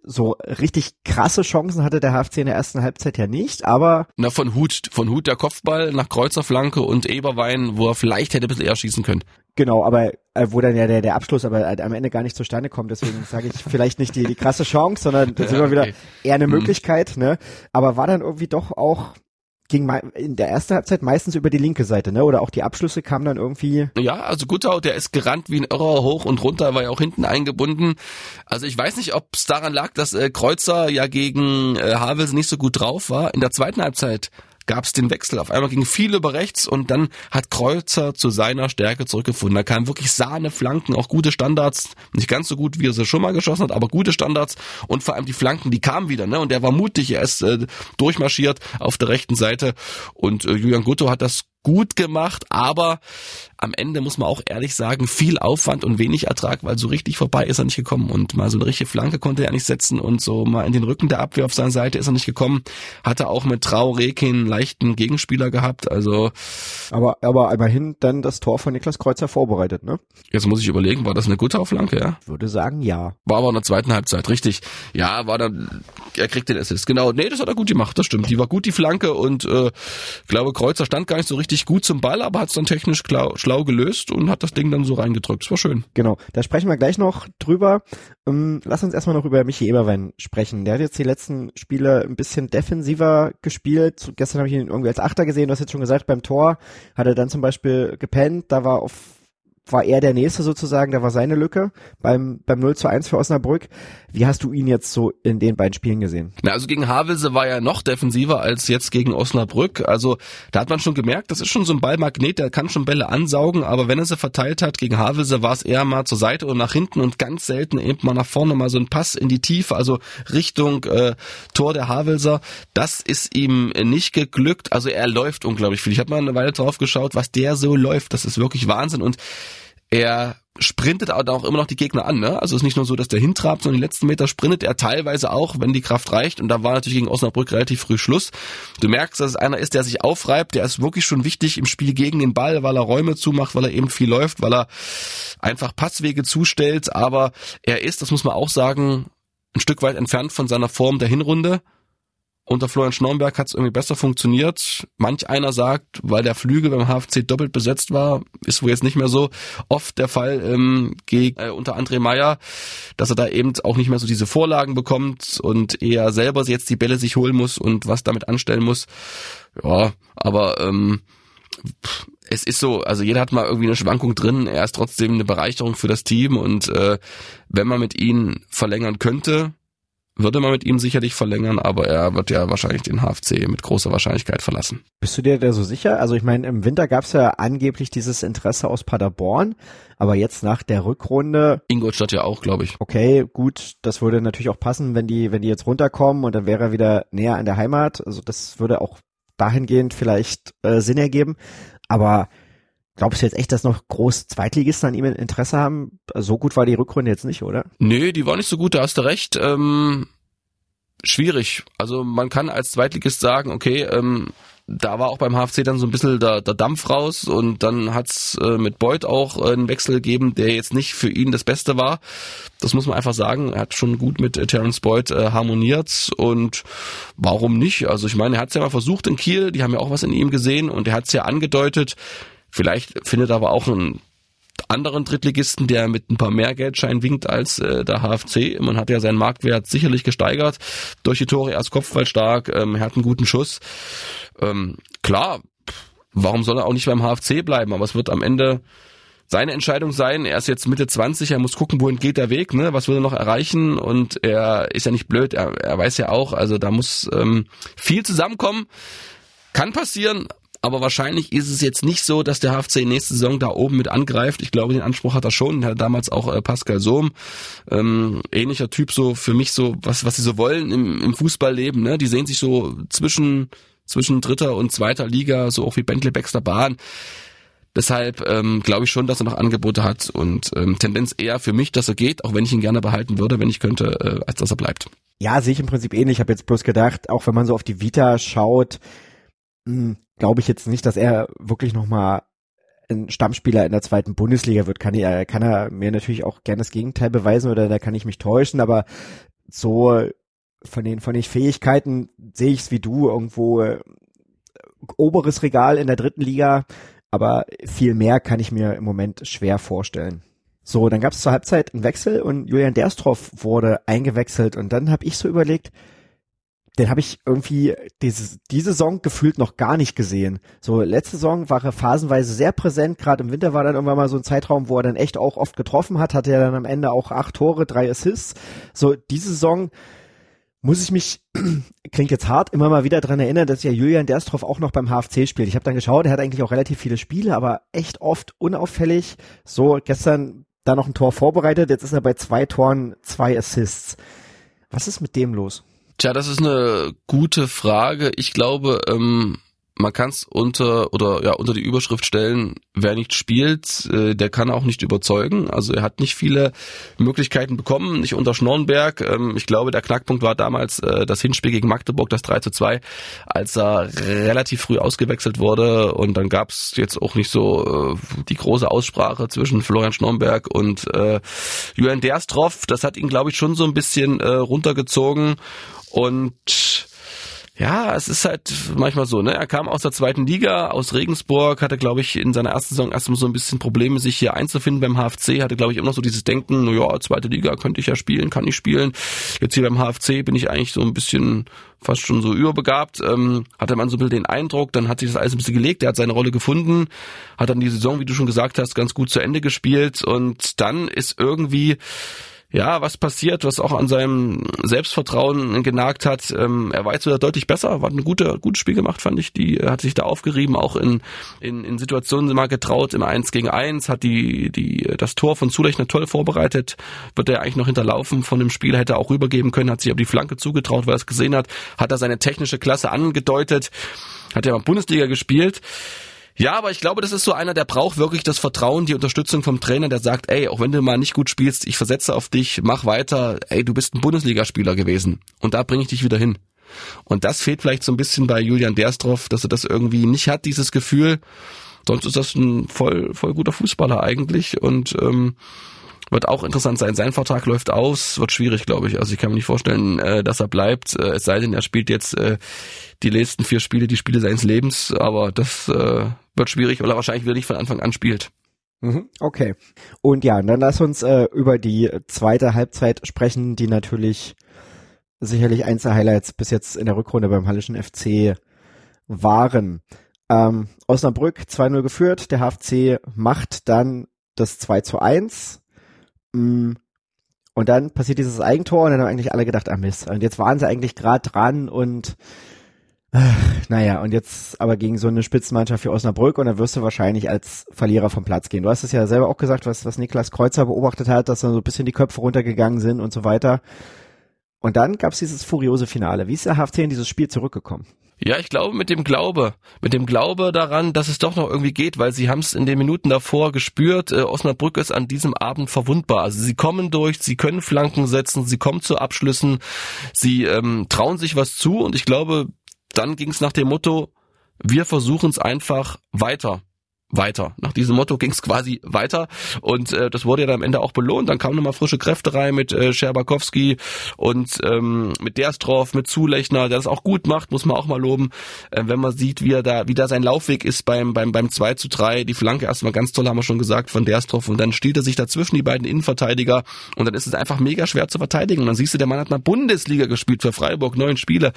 so richtig krasse Chancen hatte der HFC in der ersten Halbzeit ja nicht, aber. Na, von Hut, von Hut der Kopfball nach Kreuzerflanke und Eberwein, wo er vielleicht hätte ein bisschen eher schießen können. Genau, aber äh, wo dann ja der, der Abschluss aber halt am Ende gar nicht zustande kommt, deswegen sage ich vielleicht nicht die, die krasse Chance, sondern das ist immer wieder eher eine mhm. Möglichkeit, ne? Aber war dann irgendwie doch auch ging in der ersten Halbzeit meistens über die linke Seite, ne? Oder auch die Abschlüsse kamen dann irgendwie. Ja, also Guttau, der ist gerannt wie ein Irrer hoch und runter, war ja auch hinten eingebunden. Also ich weiß nicht, ob es daran lag, dass äh, Kreuzer ja gegen äh, Havels nicht so gut drauf war. In der zweiten Halbzeit gab es den Wechsel. Auf einmal ging viel über rechts und dann hat Kreuzer zu seiner Stärke zurückgefunden. Da kamen wirklich Sahne, Flanken, auch gute Standards. Nicht ganz so gut, wie er sie schon mal geschossen hat, aber gute Standards und vor allem die Flanken, die kamen wieder. Ne? Und der war mutig, er ist äh, durchmarschiert auf der rechten Seite und äh, Julian Gutto hat das gut gemacht, aber am Ende muss man auch ehrlich sagen, viel Aufwand und wenig Ertrag, weil so richtig vorbei ist er nicht gekommen und mal so eine richtige Flanke konnte er nicht setzen und so mal in den Rücken der Abwehr auf seiner Seite ist er nicht gekommen. Hatte auch mit Traoré keinen leichten Gegenspieler gehabt, also. Aber, aber immerhin dann das Tor von Niklas Kreuzer vorbereitet, ne? Jetzt muss ich überlegen, war das eine gute Flanke, ja? Würde sagen, ja. War aber in der zweiten Halbzeit, richtig. Ja, war dann, er kriegt den Assist, genau. Nee, das hat er gut gemacht, das stimmt. Die war gut, die Flanke und, äh, glaube Kreuzer stand gar nicht so richtig richtig gut zum Ball, aber hat es dann technisch schlau, schlau gelöst und hat das Ding dann so reingedrückt. Das war schön. Genau, da sprechen wir gleich noch drüber. Ähm, lass uns erstmal noch über Michi Eberwein sprechen. Der hat jetzt die letzten Spiele ein bisschen defensiver gespielt. Gestern habe ich ihn irgendwie als Achter gesehen. Du hast jetzt schon gesagt, beim Tor hat er dann zum Beispiel gepennt. Da war auf war er der Nächste sozusagen, da war seine Lücke beim, beim 0 zu 1 für Osnabrück. Wie hast du ihn jetzt so in den beiden Spielen gesehen? Na, also gegen Havelse war er noch defensiver als jetzt gegen Osnabrück. Also da hat man schon gemerkt, das ist schon so ein Ballmagnet, der kann schon Bälle ansaugen, aber wenn er sie verteilt hat gegen Havelse, war es eher mal zur Seite und nach hinten und ganz selten eben mal nach vorne mal so ein Pass in die Tiefe, also Richtung äh, Tor der Havelser. Das ist ihm nicht geglückt. Also er läuft unglaublich viel. Ich habe mal eine Weile drauf geschaut, was der so läuft. Das ist wirklich Wahnsinn und er sprintet aber auch immer noch die Gegner an. Ne? Also es ist nicht nur so, dass der hintrabt, sondern die letzten Meter sprintet er teilweise auch, wenn die Kraft reicht. Und da war natürlich gegen Osnabrück relativ früh Schluss. Du merkst, dass es einer ist, der sich aufreibt. Der ist wirklich schon wichtig im Spiel gegen den Ball, weil er Räume zumacht, weil er eben viel läuft, weil er einfach Passwege zustellt. Aber er ist, das muss man auch sagen, ein Stück weit entfernt von seiner Form der Hinrunde. Unter Florian Schnornberg hat es irgendwie besser funktioniert. Manch einer sagt, weil der Flügel beim HFC doppelt besetzt war, ist wohl jetzt nicht mehr so oft der Fall ähm, gegen äh, unter André Meyer, dass er da eben auch nicht mehr so diese Vorlagen bekommt und eher selber jetzt die Bälle sich holen muss und was damit anstellen muss. Ja, aber ähm, es ist so, also jeder hat mal irgendwie eine Schwankung drin, er ist trotzdem eine Bereicherung für das Team und äh, wenn man mit ihm verlängern könnte, würde man mit ihm sicherlich verlängern, aber er wird ja wahrscheinlich den HFC mit großer Wahrscheinlichkeit verlassen. Bist du dir da so sicher? Also ich meine, im Winter gab es ja angeblich dieses Interesse aus Paderborn, aber jetzt nach der Rückrunde. Ingolstadt ja auch, glaube ich. Okay, gut, das würde natürlich auch passen, wenn die, wenn die jetzt runterkommen und dann wäre er wieder näher an der Heimat. Also das würde auch dahingehend vielleicht äh, Sinn ergeben. Aber Glaubst du jetzt echt, dass noch groß Zweitligisten an ihm Interesse haben? So gut war die Rückrunde jetzt nicht, oder? Nee, die war nicht so gut, da hast du recht. Ähm, schwierig. Also man kann als Zweitligist sagen, okay, ähm, da war auch beim HFC dann so ein bisschen der, der Dampf raus und dann hat's äh, mit Beuth auch einen Wechsel gegeben, der jetzt nicht für ihn das Beste war. Das muss man einfach sagen. Er hat schon gut mit äh, Terence Boyd äh, harmoniert und warum nicht? Also ich meine, er hat's ja mal versucht in Kiel, die haben ja auch was in ihm gesehen und er hat's ja angedeutet, Vielleicht findet aber auch einen anderen Drittligisten, der mit ein paar mehr Geldschein winkt als äh, der HFC. Man hat ja seinen Marktwert sicherlich gesteigert durch die Tore. Er ist kopfballstark, ähm, er hat einen guten Schuss. Ähm, klar, warum soll er auch nicht beim HFC bleiben? Aber es wird am Ende seine Entscheidung sein. Er ist jetzt Mitte 20, er muss gucken, wohin geht der Weg, ne? was will er noch erreichen und er ist ja nicht blöd, er, er weiß ja auch, also da muss ähm, viel zusammenkommen. Kann passieren, aber wahrscheinlich ist es jetzt nicht so, dass der HFC nächste Saison da oben mit angreift. Ich glaube, den Anspruch hat er schon. Er hat damals auch äh, Pascal Sohm, ähm, ähnlicher Typ so für mich so, was, was sie so wollen im, im Fußballleben. Ne? Die sehen sich so zwischen, zwischen dritter und zweiter Liga, so auch wie Bentley Baxter Bahn. Deshalb ähm, glaube ich schon, dass er noch Angebote hat und ähm, Tendenz eher für mich, dass er geht, auch wenn ich ihn gerne behalten würde, wenn ich könnte, äh, als dass er bleibt. Ja, sehe ich im Prinzip ähnlich. Ich habe jetzt bloß gedacht, auch wenn man so auf die Vita schaut, hm, glaube ich jetzt nicht, dass er wirklich nochmal ein Stammspieler in der zweiten Bundesliga wird. Kann er, kann er mir natürlich auch gerne das Gegenteil beweisen oder da kann ich mich täuschen, aber so von den, von den Fähigkeiten sehe ich es wie du irgendwo äh, oberes Regal in der dritten Liga, aber viel mehr kann ich mir im Moment schwer vorstellen. So, dann gab es zur Halbzeit einen Wechsel und Julian Derstroff wurde eingewechselt und dann habe ich so überlegt, den habe ich irgendwie diese, diese Saison gefühlt noch gar nicht gesehen. So letzte Saison war er phasenweise sehr präsent, gerade im Winter war dann irgendwann mal so ein Zeitraum, wo er dann echt auch oft getroffen hat, hatte er dann am Ende auch acht Tore, drei Assists. So diese Saison muss ich mich, klingt jetzt hart, immer mal wieder dran erinnern, dass ja Julian Derstroff auch noch beim HFC spielt. Ich habe dann geschaut, er hat eigentlich auch relativ viele Spiele, aber echt oft unauffällig. So gestern da noch ein Tor vorbereitet, jetzt ist er bei zwei Toren, zwei Assists. Was ist mit dem los? Tja, das ist eine gute Frage. Ich glaube, ähm, man kann es unter oder ja unter die Überschrift stellen, wer nicht spielt, äh, der kann auch nicht überzeugen. Also er hat nicht viele Möglichkeiten bekommen, nicht unter Schnornberg. Ähm, ich glaube, der Knackpunkt war damals äh, das Hinspiel gegen Magdeburg, das 3 zu 2, als er relativ früh ausgewechselt wurde und dann gab es jetzt auch nicht so äh, die große Aussprache zwischen Florian Schnornberg und äh, Julian Derstroff. Das hat ihn, glaube ich, schon so ein bisschen äh, runtergezogen und ja, es ist halt manchmal so, ne? Er kam aus der zweiten Liga, aus Regensburg, hatte, glaube ich, in seiner ersten Saison erstmal so ein bisschen Probleme, sich hier einzufinden beim HFC, hatte, glaube ich, immer noch so dieses Denken, ja, zweite Liga könnte ich ja spielen, kann ich spielen. Jetzt hier beim HFC bin ich eigentlich so ein bisschen fast schon so überbegabt, ähm, hatte man so ein bisschen den Eindruck, dann hat sich das alles ein bisschen gelegt, er hat seine Rolle gefunden, hat dann die Saison, wie du schon gesagt hast, ganz gut zu Ende gespielt und dann ist irgendwie ja, was passiert, was auch an seinem Selbstvertrauen genagt hat. Ähm, er war jetzt wieder deutlich besser, war ein guter, gutes Spiel gemacht, fand ich. Die hat sich da aufgerieben, auch in, in, in Situationen mal getraut, im 1 gegen 1, hat die, die, das Tor von Zulechner toll vorbereitet, wird er eigentlich noch hinterlaufen von dem Spiel, hätte er auch rübergeben können, hat sich aber die Flanke zugetraut, weil er es gesehen hat, hat er seine technische Klasse angedeutet, hat ja mal Bundesliga gespielt. Ja, aber ich glaube, das ist so einer, der braucht wirklich das Vertrauen, die Unterstützung vom Trainer, der sagt, ey, auch wenn du mal nicht gut spielst, ich versetze auf dich, mach weiter, ey, du bist ein Bundesligaspieler gewesen und da bringe ich dich wieder hin. Und das fehlt vielleicht so ein bisschen bei Julian Derstroff, dass er das irgendwie nicht hat, dieses Gefühl. Sonst ist das ein voll, voll guter Fußballer eigentlich und ähm, wird auch interessant sein. Sein Vertrag läuft aus, wird schwierig, glaube ich. Also ich kann mir nicht vorstellen, äh, dass er bleibt. Äh, es sei denn, er spielt jetzt äh, die letzten vier Spiele, die Spiele seines Lebens. Aber das äh, wird schwierig, weil er wahrscheinlich wieder nicht von Anfang an spielt. Mhm, okay. Und ja, dann lass uns äh, über die zweite Halbzeit sprechen, die natürlich sicherlich eins der Highlights bis jetzt in der Rückrunde beim Hallischen FC waren. Ähm, Osnabrück 2-0 geführt, der HFC macht dann das 2 zu 1 Mm. Und dann passiert dieses Eigentor und dann haben eigentlich alle gedacht, ah Mist. Und jetzt waren sie eigentlich gerade dran und äh, naja, und jetzt aber gegen so eine Spitzenmannschaft wie Osnabrück und dann wirst du wahrscheinlich als Verlierer vom Platz gehen. Du hast es ja selber auch gesagt, was, was Niklas Kreuzer beobachtet hat, dass dann so ein bisschen die Köpfe runtergegangen sind und so weiter. Und dann gab es dieses furiose Finale. Wie ist der HFC in dieses Spiel zurückgekommen? Ja, ich glaube mit dem Glaube, mit dem Glaube daran, dass es doch noch irgendwie geht, weil sie haben es in den Minuten davor gespürt, äh, Osnabrück ist an diesem Abend verwundbar. Also sie kommen durch, sie können Flanken setzen, sie kommen zu Abschlüssen, sie ähm, trauen sich was zu und ich glaube, dann ging es nach dem Motto, wir versuchen es einfach weiter weiter. Nach diesem Motto ging es quasi weiter und äh, das wurde ja dann am Ende auch belohnt. Dann kamen nochmal frische Kräfte rein mit äh, Scherbakowski und ähm, mit Derstroff, mit Zulechner, der das auch gut macht, muss man auch mal loben. Äh, wenn man sieht, wie er da, wie da sein Laufweg ist beim beim beim 2 zu 3, die Flanke erstmal ganz toll, haben wir schon gesagt, von Derstroff und dann stiehlt er sich dazwischen die beiden Innenverteidiger und dann ist es einfach mega schwer zu verteidigen. Und dann siehst du, der Mann hat mal Bundesliga gespielt für Freiburg, neun Spiele.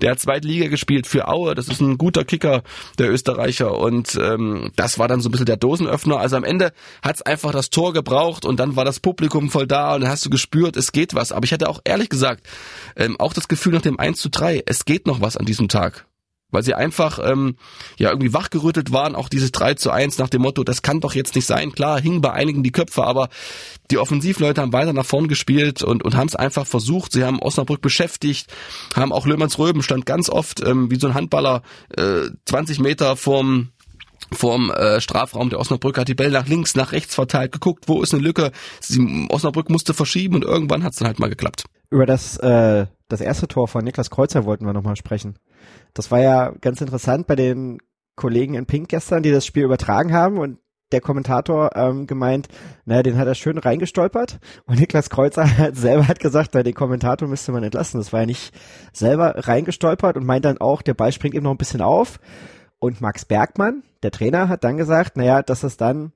Der hat Zweitliga gespielt für Aue, das ist ein guter Kicker, der Österreicher und ähm, das das war dann so ein bisschen der Dosenöffner. Also am Ende hat's einfach das Tor gebraucht und dann war das Publikum voll da und dann hast du gespürt, es geht was. Aber ich hatte auch ehrlich gesagt ähm, auch das Gefühl nach dem 1 zu 3, es geht noch was an diesem Tag weil sie einfach ähm, ja irgendwie wachgerüttelt waren, auch dieses 3 zu 1 nach dem Motto, das kann doch jetzt nicht sein. Klar, hingen bei einigen die Köpfe, aber die Offensivleute haben weiter nach vorn gespielt und, und haben es einfach versucht. Sie haben Osnabrück beschäftigt, haben auch Löhmanns Röben stand ganz oft ähm, wie so ein Handballer äh, 20 Meter vorm vorm äh, Strafraum der Osnabrück hat die Bälle nach links, nach rechts verteilt, geguckt, wo ist eine Lücke. Sie, Osnabrück musste verschieben und irgendwann hat es dann halt mal geklappt. Über das, äh, das erste Tor von Niklas Kreuzer wollten wir nochmal sprechen. Das war ja ganz interessant bei den Kollegen in Pink gestern, die das Spiel übertragen haben und der Kommentator ähm, gemeint, naja, den hat er schön reingestolpert und Niklas Kreuzer hat selber hat gesagt, na, den Kommentator müsste man entlassen. Das war ja nicht selber reingestolpert und meint dann auch, der Ball springt ihm noch ein bisschen auf und Max Bergmann, der Trainer, hat dann gesagt, naja, dass es dann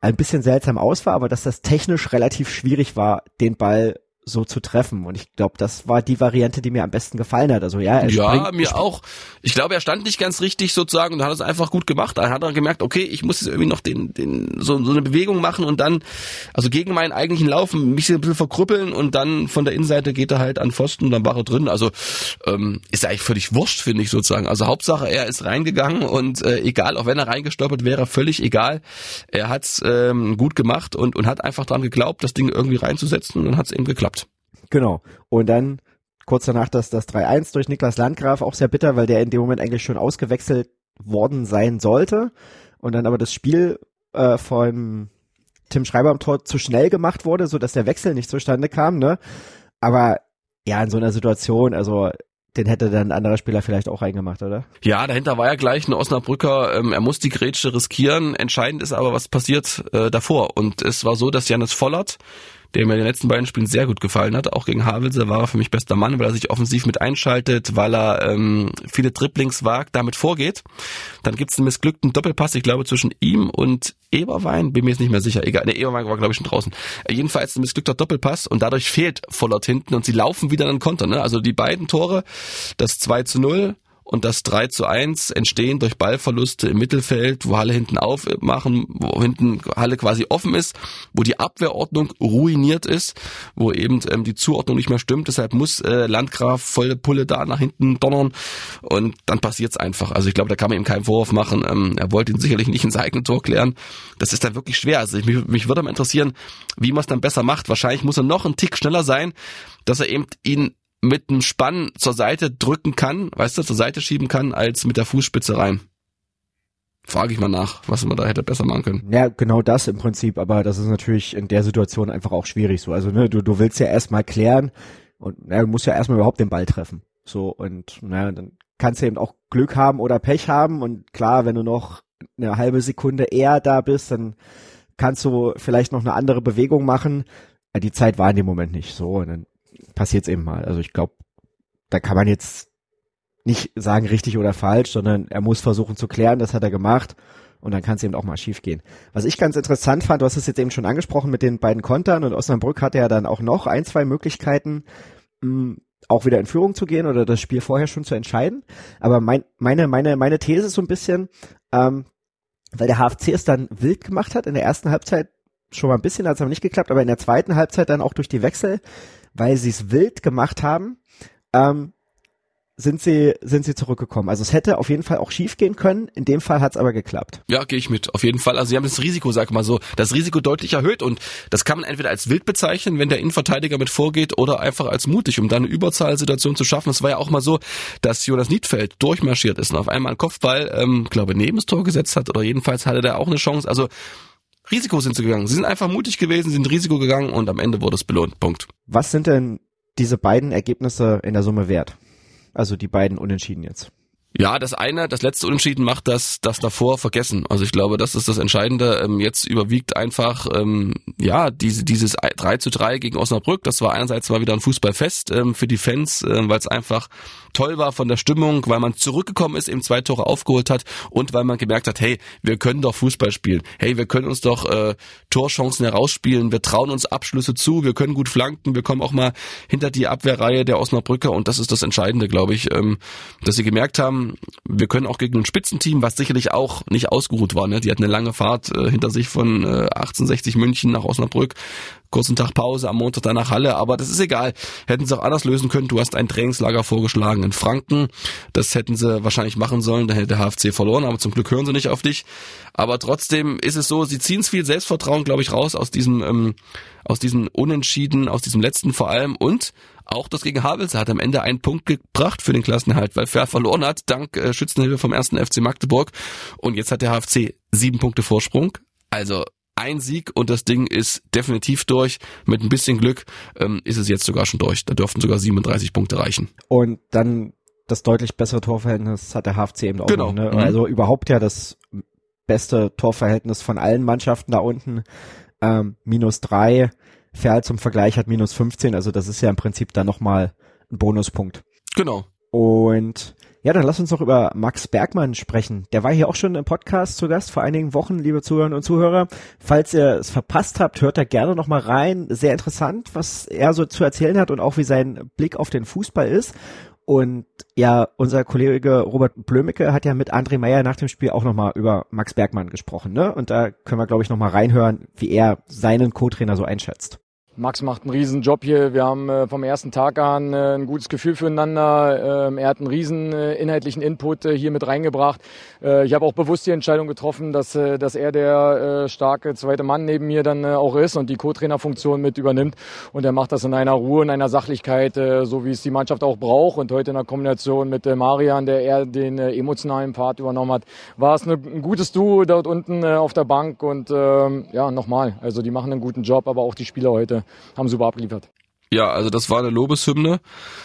ein bisschen seltsam aus war, aber dass das technisch relativ schwierig war, den Ball so zu treffen. Und ich glaube, das war die Variante, die mir am besten gefallen hat. Also ja, er ja, springt, mir auch. Ich glaube, er stand nicht ganz richtig sozusagen und hat es einfach gut gemacht. Da hat er gemerkt, okay, ich muss jetzt irgendwie noch den, den, so, so eine Bewegung machen und dann, also gegen meinen eigentlichen Laufen, mich ein bisschen verkrüppeln und dann von der Innenseite geht er halt an Pfosten und dann war er drin. Also ähm, ist eigentlich völlig wurscht, finde ich sozusagen. Also Hauptsache, er ist reingegangen und äh, egal, auch wenn er reingestolpert wäre, völlig egal. Er hat's ähm, gut gemacht und, und hat einfach dran geglaubt, das Ding irgendwie reinzusetzen und dann hat's eben geklappt. Genau. Und dann kurz danach das, das 3-1 durch Niklas Landgraf, auch sehr bitter, weil der in dem Moment eigentlich schon ausgewechselt worden sein sollte. Und dann aber das Spiel äh, von Tim Schreiber am Tor zu schnell gemacht wurde, so dass der Wechsel nicht zustande kam, ne? Aber ja, in so einer Situation, also den hätte dann ein anderer Spieler vielleicht auch reingemacht, oder? Ja, dahinter war ja gleich ein Osnabrücker, ähm, er muss die Grätsche riskieren. Entscheidend ist aber, was passiert äh, davor. Und es war so, dass Janis Vollert der mir in den letzten beiden Spielen sehr gut gefallen hat. Auch gegen Havelse war er für mich bester Mann, weil er sich offensiv mit einschaltet, weil er ähm, viele Dribblings wagt, damit vorgeht. Dann gibt's einen missglückten Doppelpass, ich glaube, zwischen ihm und Eberwein, bin mir jetzt nicht mehr sicher. Egal, der Eberwein war, glaube ich, schon draußen. Äh, jedenfalls ein missglückter Doppelpass und dadurch fehlt Vollert hinten und sie laufen wieder in den Konter. Ne? Also die beiden Tore, das 2 zu 0 und das 3 zu 1 entstehen durch Ballverluste im Mittelfeld, wo Halle hinten aufmachen, wo hinten Halle quasi offen ist, wo die Abwehrordnung ruiniert ist, wo eben ähm, die Zuordnung nicht mehr stimmt. Deshalb muss äh, Landgraf volle Pulle da nach hinten donnern und dann passiert's einfach. Also ich glaube, da kann man ihm keinen Vorwurf machen. Ähm, er wollte ihn sicherlich nicht ins eigene Tor klären. Das ist dann wirklich schwer. Also ich, mich, mich würde mal interessieren, wie man es dann besser macht. Wahrscheinlich muss er noch einen Tick schneller sein, dass er eben ihn mit einem Spann zur Seite drücken kann, weißt du, zur Seite schieben kann, als mit der Fußspitze rein. Frage ich mal nach, was man da hätte besser machen können. Ja, genau das im Prinzip, aber das ist natürlich in der Situation einfach auch schwierig so. Also ne, du, du willst ja erstmal klären und na, du musst ja erstmal überhaupt den Ball treffen. So und na, dann kannst du eben auch Glück haben oder Pech haben und klar, wenn du noch eine halbe Sekunde eher da bist, dann kannst du vielleicht noch eine andere Bewegung machen. Die Zeit war in dem Moment nicht so und dann passiert eben mal. Also ich glaube, da kann man jetzt nicht sagen richtig oder falsch, sondern er muss versuchen zu klären, das hat er gemacht und dann kann es eben auch mal schief gehen. Was ich ganz interessant fand, du hast es jetzt eben schon angesprochen mit den beiden Kontern und Osnabrück hatte ja dann auch noch ein, zwei Möglichkeiten, hm, auch wieder in Führung zu gehen oder das Spiel vorher schon zu entscheiden. Aber mein, meine, meine, meine These ist so ein bisschen, ähm, weil der HFC es dann wild gemacht hat in der ersten Halbzeit schon mal ein bisschen, hat es aber nicht geklappt, aber in der zweiten Halbzeit dann auch durch die Wechsel weil sie es wild gemacht haben, ähm, sind sie sind sie zurückgekommen. Also es hätte auf jeden Fall auch schief gehen können. In dem Fall hat es aber geklappt. Ja, gehe ich mit. Auf jeden Fall. Also sie haben das Risiko, sag mal so, das Risiko deutlich erhöht und das kann man entweder als wild bezeichnen, wenn der Innenverteidiger mit vorgeht, oder einfach als mutig, um dann eine Überzahlsituation zu schaffen. Es war ja auch mal so, dass Jonas Niedfeld durchmarschiert ist und auf einmal einen Kopfball, ähm, glaube neben das Tor gesetzt hat oder jedenfalls hatte der auch eine Chance. Also Risiko sind sie gegangen. Sie sind einfach mutig gewesen, sind Risiko gegangen und am Ende wurde es belohnt. Punkt. Was sind denn diese beiden Ergebnisse in der Summe wert? Also die beiden Unentschieden jetzt. Ja, das eine, das letzte Unentschieden macht das, das davor vergessen. Also ich glaube, das ist das Entscheidende. Ähm, jetzt überwiegt einfach, ähm, ja, diese, dieses 3 zu 3 gegen Osnabrück. Das war einerseits mal wieder ein Fußballfest ähm, für die Fans, weil es einfach toll war von der Stimmung, weil man zurückgekommen ist, eben zwei Tore aufgeholt hat und weil man gemerkt hat, hey, wir können doch Fußball spielen. Hey, wir können uns doch äh, Torchancen herausspielen. Wir trauen uns Abschlüsse zu. Wir können gut flanken. Wir kommen auch mal hinter die Abwehrreihe der Osnabrücker und das ist das Entscheidende, glaube ich, dass sie gemerkt haben, wir können auch gegen ein Spitzenteam, was sicherlich auch nicht ausgeruht war. Ne? Die hatten eine lange Fahrt äh, hinter sich von äh, 1860 München nach Osnabrück, kurzen Tag Pause, am Montag dann nach Halle, aber das ist egal. Hätten sie auch anders lösen können. Du hast ein Trainingslager vorgeschlagen in Franken. Das hätten sie wahrscheinlich machen sollen, dann hätte der HFC verloren, aber zum Glück hören sie nicht auf dich. Aber trotzdem ist es so, sie ziehen viel Selbstvertrauen, glaube ich, raus aus diesem, ähm, aus diesem Unentschieden, aus diesem letzten vor allem und auch das gegen Havels hat am Ende einen Punkt gebracht für den Klassenhalt, weil Fair verloren hat, dank äh, Schützenhilfe vom ersten FC Magdeburg. Und jetzt hat der HFC sieben Punkte Vorsprung. Also ein Sieg und das Ding ist definitiv durch. Mit ein bisschen Glück ähm, ist es jetzt sogar schon durch. Da dürften sogar 37 Punkte reichen. Und dann das deutlich bessere Torverhältnis hat der HFC eben auch. Genau. Noch, ne? Mhm. Also überhaupt ja das beste Torverhältnis von allen Mannschaften da unten. Ähm, minus drei. Ferl zum Vergleich hat minus 15, also das ist ja im Prinzip dann nochmal ein Bonuspunkt. Genau. Und ja, dann lass uns noch über Max Bergmann sprechen. Der war hier auch schon im Podcast zu Gast vor einigen Wochen, liebe Zuhörerinnen und Zuhörer. Falls ihr es verpasst habt, hört da gerne noch mal rein. Sehr interessant, was er so zu erzählen hat und auch wie sein Blick auf den Fußball ist. Und ja, unser Kollege Robert Blömecke hat ja mit André Meyer nach dem Spiel auch nochmal über Max Bergmann gesprochen, ne? Und da können wir, glaube ich, nochmal reinhören, wie er seinen Co-Trainer so einschätzt. Max macht einen riesen Job hier. Wir haben äh, vom ersten Tag an äh, ein gutes Gefühl füreinander. Ähm, er hat einen riesen äh, inhaltlichen Input hier mit reingebracht. Ich habe auch bewusst die Entscheidung getroffen, dass, dass er der starke zweite Mann neben mir dann auch ist und die Co-Trainer-Funktion mit übernimmt. Und er macht das in einer Ruhe, in einer Sachlichkeit, so wie es die Mannschaft auch braucht. Und heute in der Kombination mit Marian, der eher den emotionalen Part übernommen hat, war es ein gutes Duo dort unten auf der Bank. Und ähm, ja, nochmal, also die machen einen guten Job, aber auch die Spieler heute haben super abgeliefert. Ja, also das war eine Lobeshymne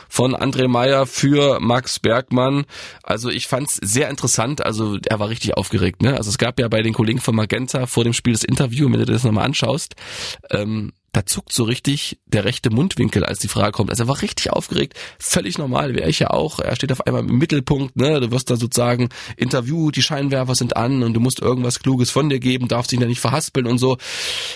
von André Meyer für Max Bergmann. Also ich fand's sehr interessant. Also er war richtig aufgeregt. Ne? Also es gab ja bei den Kollegen von Magenta vor dem Spiel das Interview, wenn du dir das nochmal anschaust. Ähm, da zuckt so richtig der rechte Mundwinkel, als die Frage kommt. Also er war richtig aufgeregt, völlig normal, wäre ich ja auch. Er steht auf einmal im Mittelpunkt, ne? Du wirst da sozusagen interviewt, die Scheinwerfer sind an und du musst irgendwas Kluges von dir geben, darfst dich da nicht verhaspeln und so.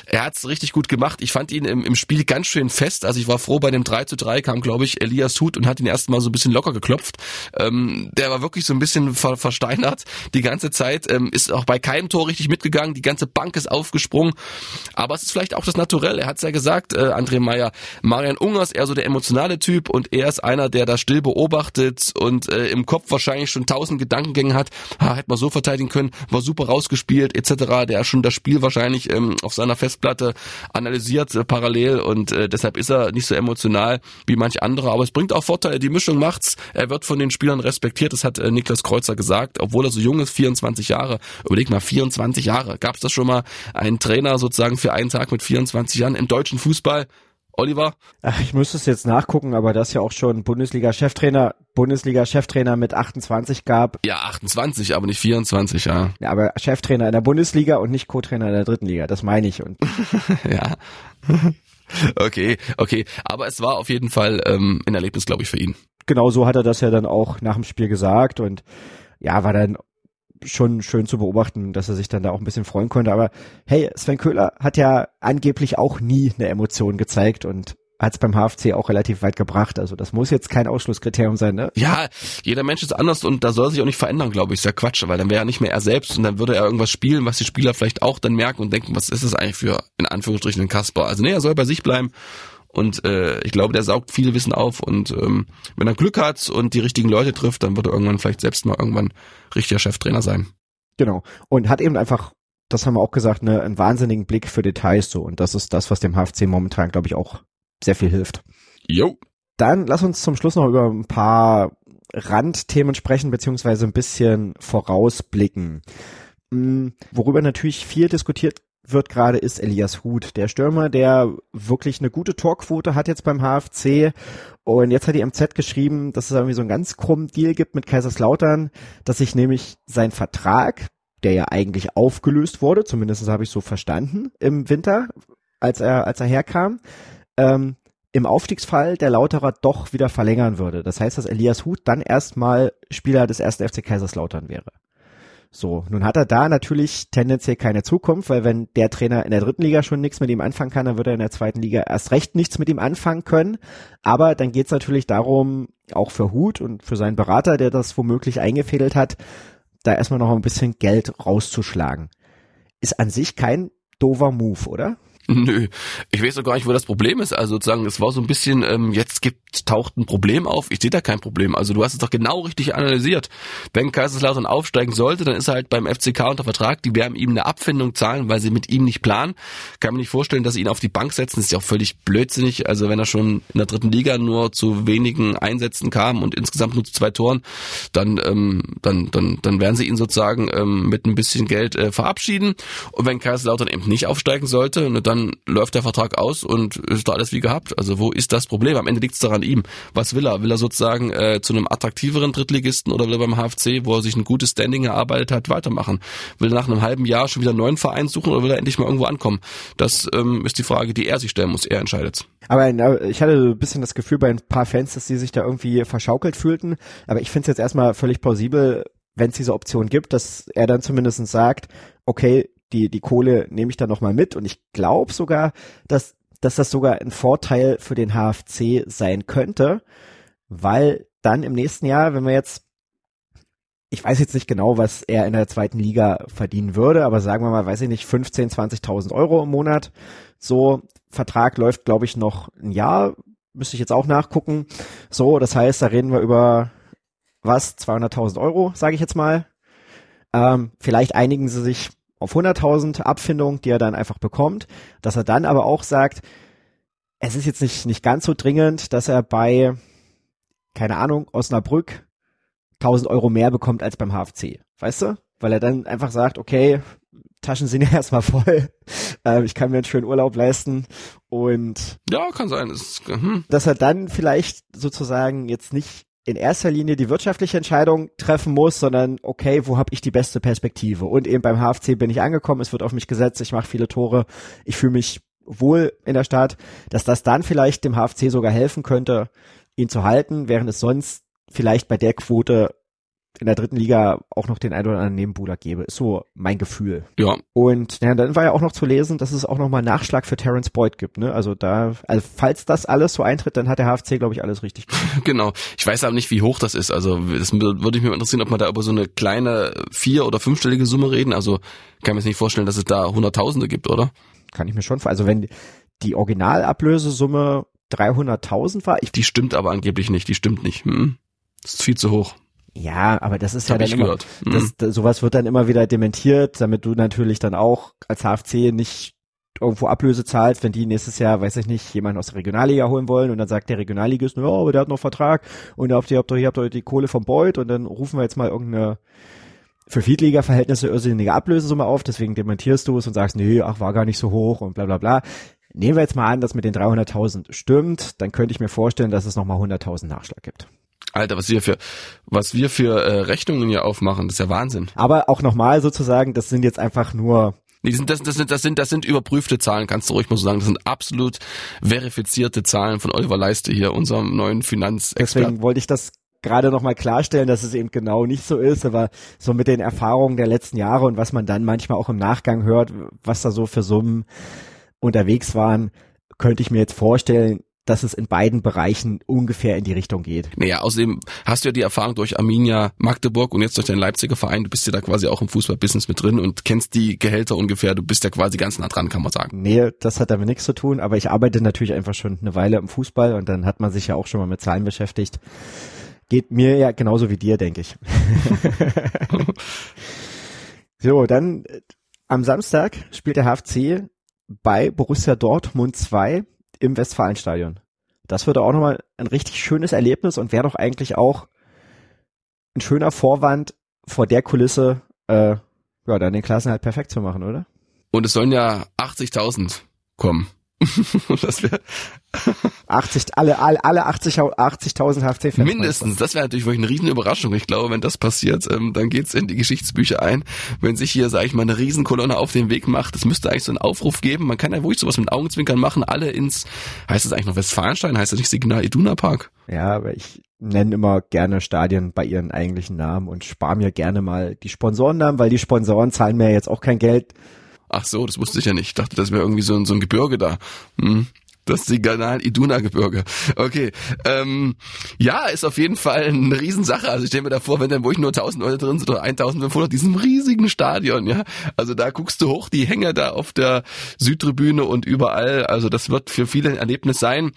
Er hat's richtig gut gemacht. Ich fand ihn im, im Spiel ganz schön fest. Also ich war froh, bei dem 3 zu 3 kam, glaube ich, Elias Huth und hat ihn erstmal so ein bisschen locker geklopft. Ähm, der war wirklich so ein bisschen ver versteinert die ganze Zeit, ähm, ist auch bei keinem Tor richtig mitgegangen, die ganze Bank ist aufgesprungen. Aber es ist vielleicht auch das Naturell. Er hat ja gesagt, äh, André Meyer. Marian Unger ist eher so der emotionale Typ und er ist einer, der da still beobachtet und äh, im Kopf wahrscheinlich schon tausend Gedankengänge hat. Ha, hätte man so verteidigen können, war super rausgespielt etc. Der schon das Spiel wahrscheinlich ähm, auf seiner Festplatte analysiert äh, parallel und äh, deshalb ist er nicht so emotional wie manch andere. Aber es bringt auch Vorteile. Die Mischung macht's. Er wird von den Spielern respektiert. Das hat äh, Niklas Kreuzer gesagt, obwohl er so jung ist, 24 Jahre. Überleg mal, 24 Jahre. Gab es das schon mal einen Trainer sozusagen für einen Tag mit 24 Jahren im deutschen Fußball? Oliver? Ach, ich müsste es jetzt nachgucken, aber das ja auch schon Bundesliga-Cheftrainer, Bundesliga-Cheftrainer mit 28 gab. Ja, 28, aber nicht 24, ja. Ja, aber Cheftrainer in der Bundesliga und nicht Co-Trainer in der dritten Liga, das meine ich. Und ja. okay, okay. Aber es war auf jeden Fall ähm, ein Erlebnis, glaube ich, für ihn. Genau so hat er das ja dann auch nach dem Spiel gesagt und ja, war dann schon schön zu beobachten, dass er sich dann da auch ein bisschen freuen konnte. Aber hey, Sven Köhler hat ja angeblich auch nie eine Emotion gezeigt und hat es beim HFC auch relativ weit gebracht. Also das muss jetzt kein Ausschlusskriterium sein, ne? Ja, jeder Mensch ist anders und da soll sich auch nicht verändern, glaube ich. Ist ja Quatsch, weil dann wäre er nicht mehr er selbst und dann würde er irgendwas spielen, was die Spieler vielleicht auch dann merken und denken, was ist das eigentlich für, in Anführungsstrichen, ein Kasper. Also nee, er soll bei sich bleiben und äh, ich glaube, der saugt viel Wissen auf und ähm, wenn er Glück hat und die richtigen Leute trifft, dann wird er irgendwann vielleicht selbst mal irgendwann richtiger Cheftrainer sein. Genau. Und hat eben einfach, das haben wir auch gesagt, ne, einen wahnsinnigen Blick für Details so. Und das ist das, was dem HFC momentan, glaube ich, auch sehr viel hilft. Jo. Dann lass uns zum Schluss noch über ein paar Randthemen sprechen, beziehungsweise ein bisschen vorausblicken. Hm, worüber natürlich viel diskutiert wird gerade, ist Elias Huth, der Stürmer, der wirklich eine gute Torquote hat jetzt beim HFC. Und jetzt hat die MZ geschrieben, dass es irgendwie so einen ganz krummen Deal gibt mit Kaiserslautern, dass sich nämlich sein Vertrag, der ja eigentlich aufgelöst wurde, zumindest habe ich so verstanden, im Winter, als er, als er herkam, ähm, im Aufstiegsfall der Lauterer doch wieder verlängern würde. Das heißt, dass Elias Huth dann erstmal Spieler des ersten FC Kaiserslautern wäre. So, nun hat er da natürlich tendenziell keine Zukunft, weil wenn der Trainer in der dritten Liga schon nichts mit ihm anfangen kann, dann wird er in der zweiten Liga erst recht nichts mit ihm anfangen können. Aber dann geht es natürlich darum, auch für Hut und für seinen Berater, der das womöglich eingefädelt hat, da erstmal noch ein bisschen Geld rauszuschlagen. Ist an sich kein dover Move, oder? Nö, ich weiß doch gar nicht, wo das Problem ist. Also sozusagen, es war so ein bisschen, ähm, jetzt gibt, taucht ein Problem auf. Ich sehe da kein Problem. Also du hast es doch genau richtig analysiert. Wenn Kaiserslautern aufsteigen sollte, dann ist er halt beim FCK unter Vertrag. Die werden ihm eine Abfindung zahlen, weil sie mit ihm nicht planen. Kann man nicht vorstellen, dass sie ihn auf die Bank setzen. Das ist ja auch völlig blödsinnig. Also wenn er schon in der dritten Liga nur zu wenigen Einsätzen kam und insgesamt nur zu zwei Toren, dann, ähm, dann, dann, dann werden sie ihn sozusagen ähm, mit ein bisschen Geld äh, verabschieden. Und wenn Kaiserslautern eben nicht aufsteigen sollte, dann dann läuft der Vertrag aus und ist da alles wie gehabt. Also wo ist das Problem? Am Ende liegt es daran ihm. Was will er? Will er sozusagen äh, zu einem attraktiveren Drittligisten oder will er beim HFC, wo er sich ein gutes Standing erarbeitet hat, weitermachen? Will er nach einem halben Jahr schon wieder einen neuen Verein suchen oder will er endlich mal irgendwo ankommen? Das ähm, ist die Frage, die er sich stellen muss. Er entscheidet. Aber ich hatte ein bisschen das Gefühl bei ein paar Fans, dass sie sich da irgendwie verschaukelt fühlten. Aber ich finde es jetzt erstmal völlig plausibel, wenn es diese Option gibt, dass er dann zumindest sagt, okay, die, die Kohle nehme ich dann nochmal mit. Und ich glaube sogar, dass, dass das sogar ein Vorteil für den HFC sein könnte, weil dann im nächsten Jahr, wenn wir jetzt, ich weiß jetzt nicht genau, was er in der zweiten Liga verdienen würde, aber sagen wir mal, weiß ich nicht, 15, 20.000 Euro im Monat. So, Vertrag läuft, glaube ich, noch ein Jahr, müsste ich jetzt auch nachgucken. So, das heißt, da reden wir über was, 200.000 Euro, sage ich jetzt mal. Ähm, vielleicht einigen sie sich auf 100.000 Abfindung, die er dann einfach bekommt, dass er dann aber auch sagt, es ist jetzt nicht, nicht ganz so dringend, dass er bei, keine Ahnung, Osnabrück 1000 Euro mehr bekommt als beim HFC. Weißt du? Weil er dann einfach sagt, okay, Taschen sind ja erstmal voll, äh, ich kann mir einen schönen Urlaub leisten und ja, kann sein, ist, hm. dass er dann vielleicht sozusagen jetzt nicht in erster Linie die wirtschaftliche Entscheidung treffen muss, sondern okay, wo habe ich die beste Perspektive? Und eben beim HFC bin ich angekommen, es wird auf mich gesetzt, ich mache viele Tore, ich fühle mich wohl in der Stadt, dass das dann vielleicht dem HFC sogar helfen könnte, ihn zu halten, während es sonst vielleicht bei der Quote in der dritten Liga auch noch den ein oder anderen Nebenbuhler gebe. Ist so mein Gefühl. Ja. Und ja, dann war ja auch noch zu lesen, dass es auch nochmal Nachschlag für Terence Boyd gibt. Ne? Also da, also falls das alles so eintritt, dann hat der HFC, glaube ich, alles richtig gemacht. Genau. Ich weiß aber nicht, wie hoch das ist. Also das würde ich mir interessieren, ob man da über so eine kleine vier- oder fünfstellige Summe reden. Also kann mir jetzt nicht vorstellen, dass es da Hunderttausende gibt, oder? Kann ich mir schon vorstellen. Also wenn die Originalablösesumme 300.000 war. Ich die stimmt aber angeblich nicht. Die stimmt nicht. Hm? Das ist viel zu hoch. Ja, aber das ist ja dann immer, das, das, sowas wird dann immer wieder dementiert, damit du natürlich dann auch als HFC nicht irgendwo Ablöse zahlst, wenn die nächstes Jahr, weiß ich nicht, jemanden aus der Regionalliga holen wollen und dann sagt der Regionalligist, ja, aber der hat noch Vertrag und ihr habt, ihr habt, ihr habt doch die Kohle vom Beuth und dann rufen wir jetzt mal irgendeine für Viertliga-Verhältnisse irrsinnige Ablösesumme auf, deswegen dementierst du es und sagst, nee, ach, war gar nicht so hoch und bla bla bla. Nehmen wir jetzt mal an, dass mit den 300.000 stimmt, dann könnte ich mir vorstellen, dass es nochmal 100.000 Nachschlag gibt. Alter, was wir für was wir für äh, Rechnungen hier aufmachen, das ist ja Wahnsinn. Aber auch nochmal sozusagen, das sind jetzt einfach nur Nee, das, sind, das, das, sind, das, sind, das sind überprüfte Zahlen, kannst du ruhig mal so sagen. Das sind absolut verifizierte Zahlen von Oliver Leiste hier, unserem neuen Finanzexperten. Deswegen wollte ich das gerade nochmal klarstellen, dass es eben genau nicht so ist, aber so mit den Erfahrungen der letzten Jahre und was man dann manchmal auch im Nachgang hört, was da so für Summen unterwegs waren, könnte ich mir jetzt vorstellen, dass es in beiden Bereichen ungefähr in die Richtung geht. Naja, außerdem hast du ja die Erfahrung durch Arminia Magdeburg und jetzt durch deinen Leipziger Verein, du bist ja da quasi auch im Fußballbusiness mit drin und kennst die Gehälter ungefähr, du bist ja quasi ganz nah dran, kann man sagen. Nee, das hat damit nichts zu tun, aber ich arbeite natürlich einfach schon eine Weile im Fußball und dann hat man sich ja auch schon mal mit Zahlen beschäftigt. Geht mir ja genauso wie dir, denke ich. so, dann äh, am Samstag spielt der HFC bei Borussia Dortmund 2 im Westfalenstadion. Das würde auch nochmal ein richtig schönes Erlebnis und wäre doch eigentlich auch ein schöner Vorwand vor der Kulisse, äh, ja, dann den Klassen halt perfekt zu machen, oder? Und es sollen ja 80.000 kommen. das wäre 80, alle, alle, alle 80.000 80 HFC-Fans. Mindestens, das wäre natürlich wirklich eine riesen Überraschung. Ich glaube, wenn das passiert, ähm, dann geht's in die Geschichtsbücher ein. Wenn sich hier, sage ich mal, eine Riesenkolonne auf den Weg macht, das müsste eigentlich so einen Aufruf geben. Man kann ja wirklich sowas mit Augenzwinkern machen, alle ins, heißt das eigentlich noch Westfalenstein, heißt das nicht Signal Iduna Park? Ja, aber ich nenne immer gerne Stadien bei ihren eigentlichen Namen und spare mir gerne mal die Sponsorennamen, weil die Sponsoren zahlen mir jetzt auch kein Geld Ach so, das wusste ich ja nicht. Ich dachte, das wäre irgendwie so, ein so ein Gebirge da. Hm. Das Signal Iduna Gebirge. Okay. Ähm, ja, ist auf jeden Fall eine Riesensache. Also ich stelle mir da vor, wenn dann wo ich nur 1000 Leute drin sind oder 1500, diesem riesigen Stadion, ja. Also da guckst du hoch, die Hänger da auf der Südtribüne und überall. Also das wird für viele ein Erlebnis sein.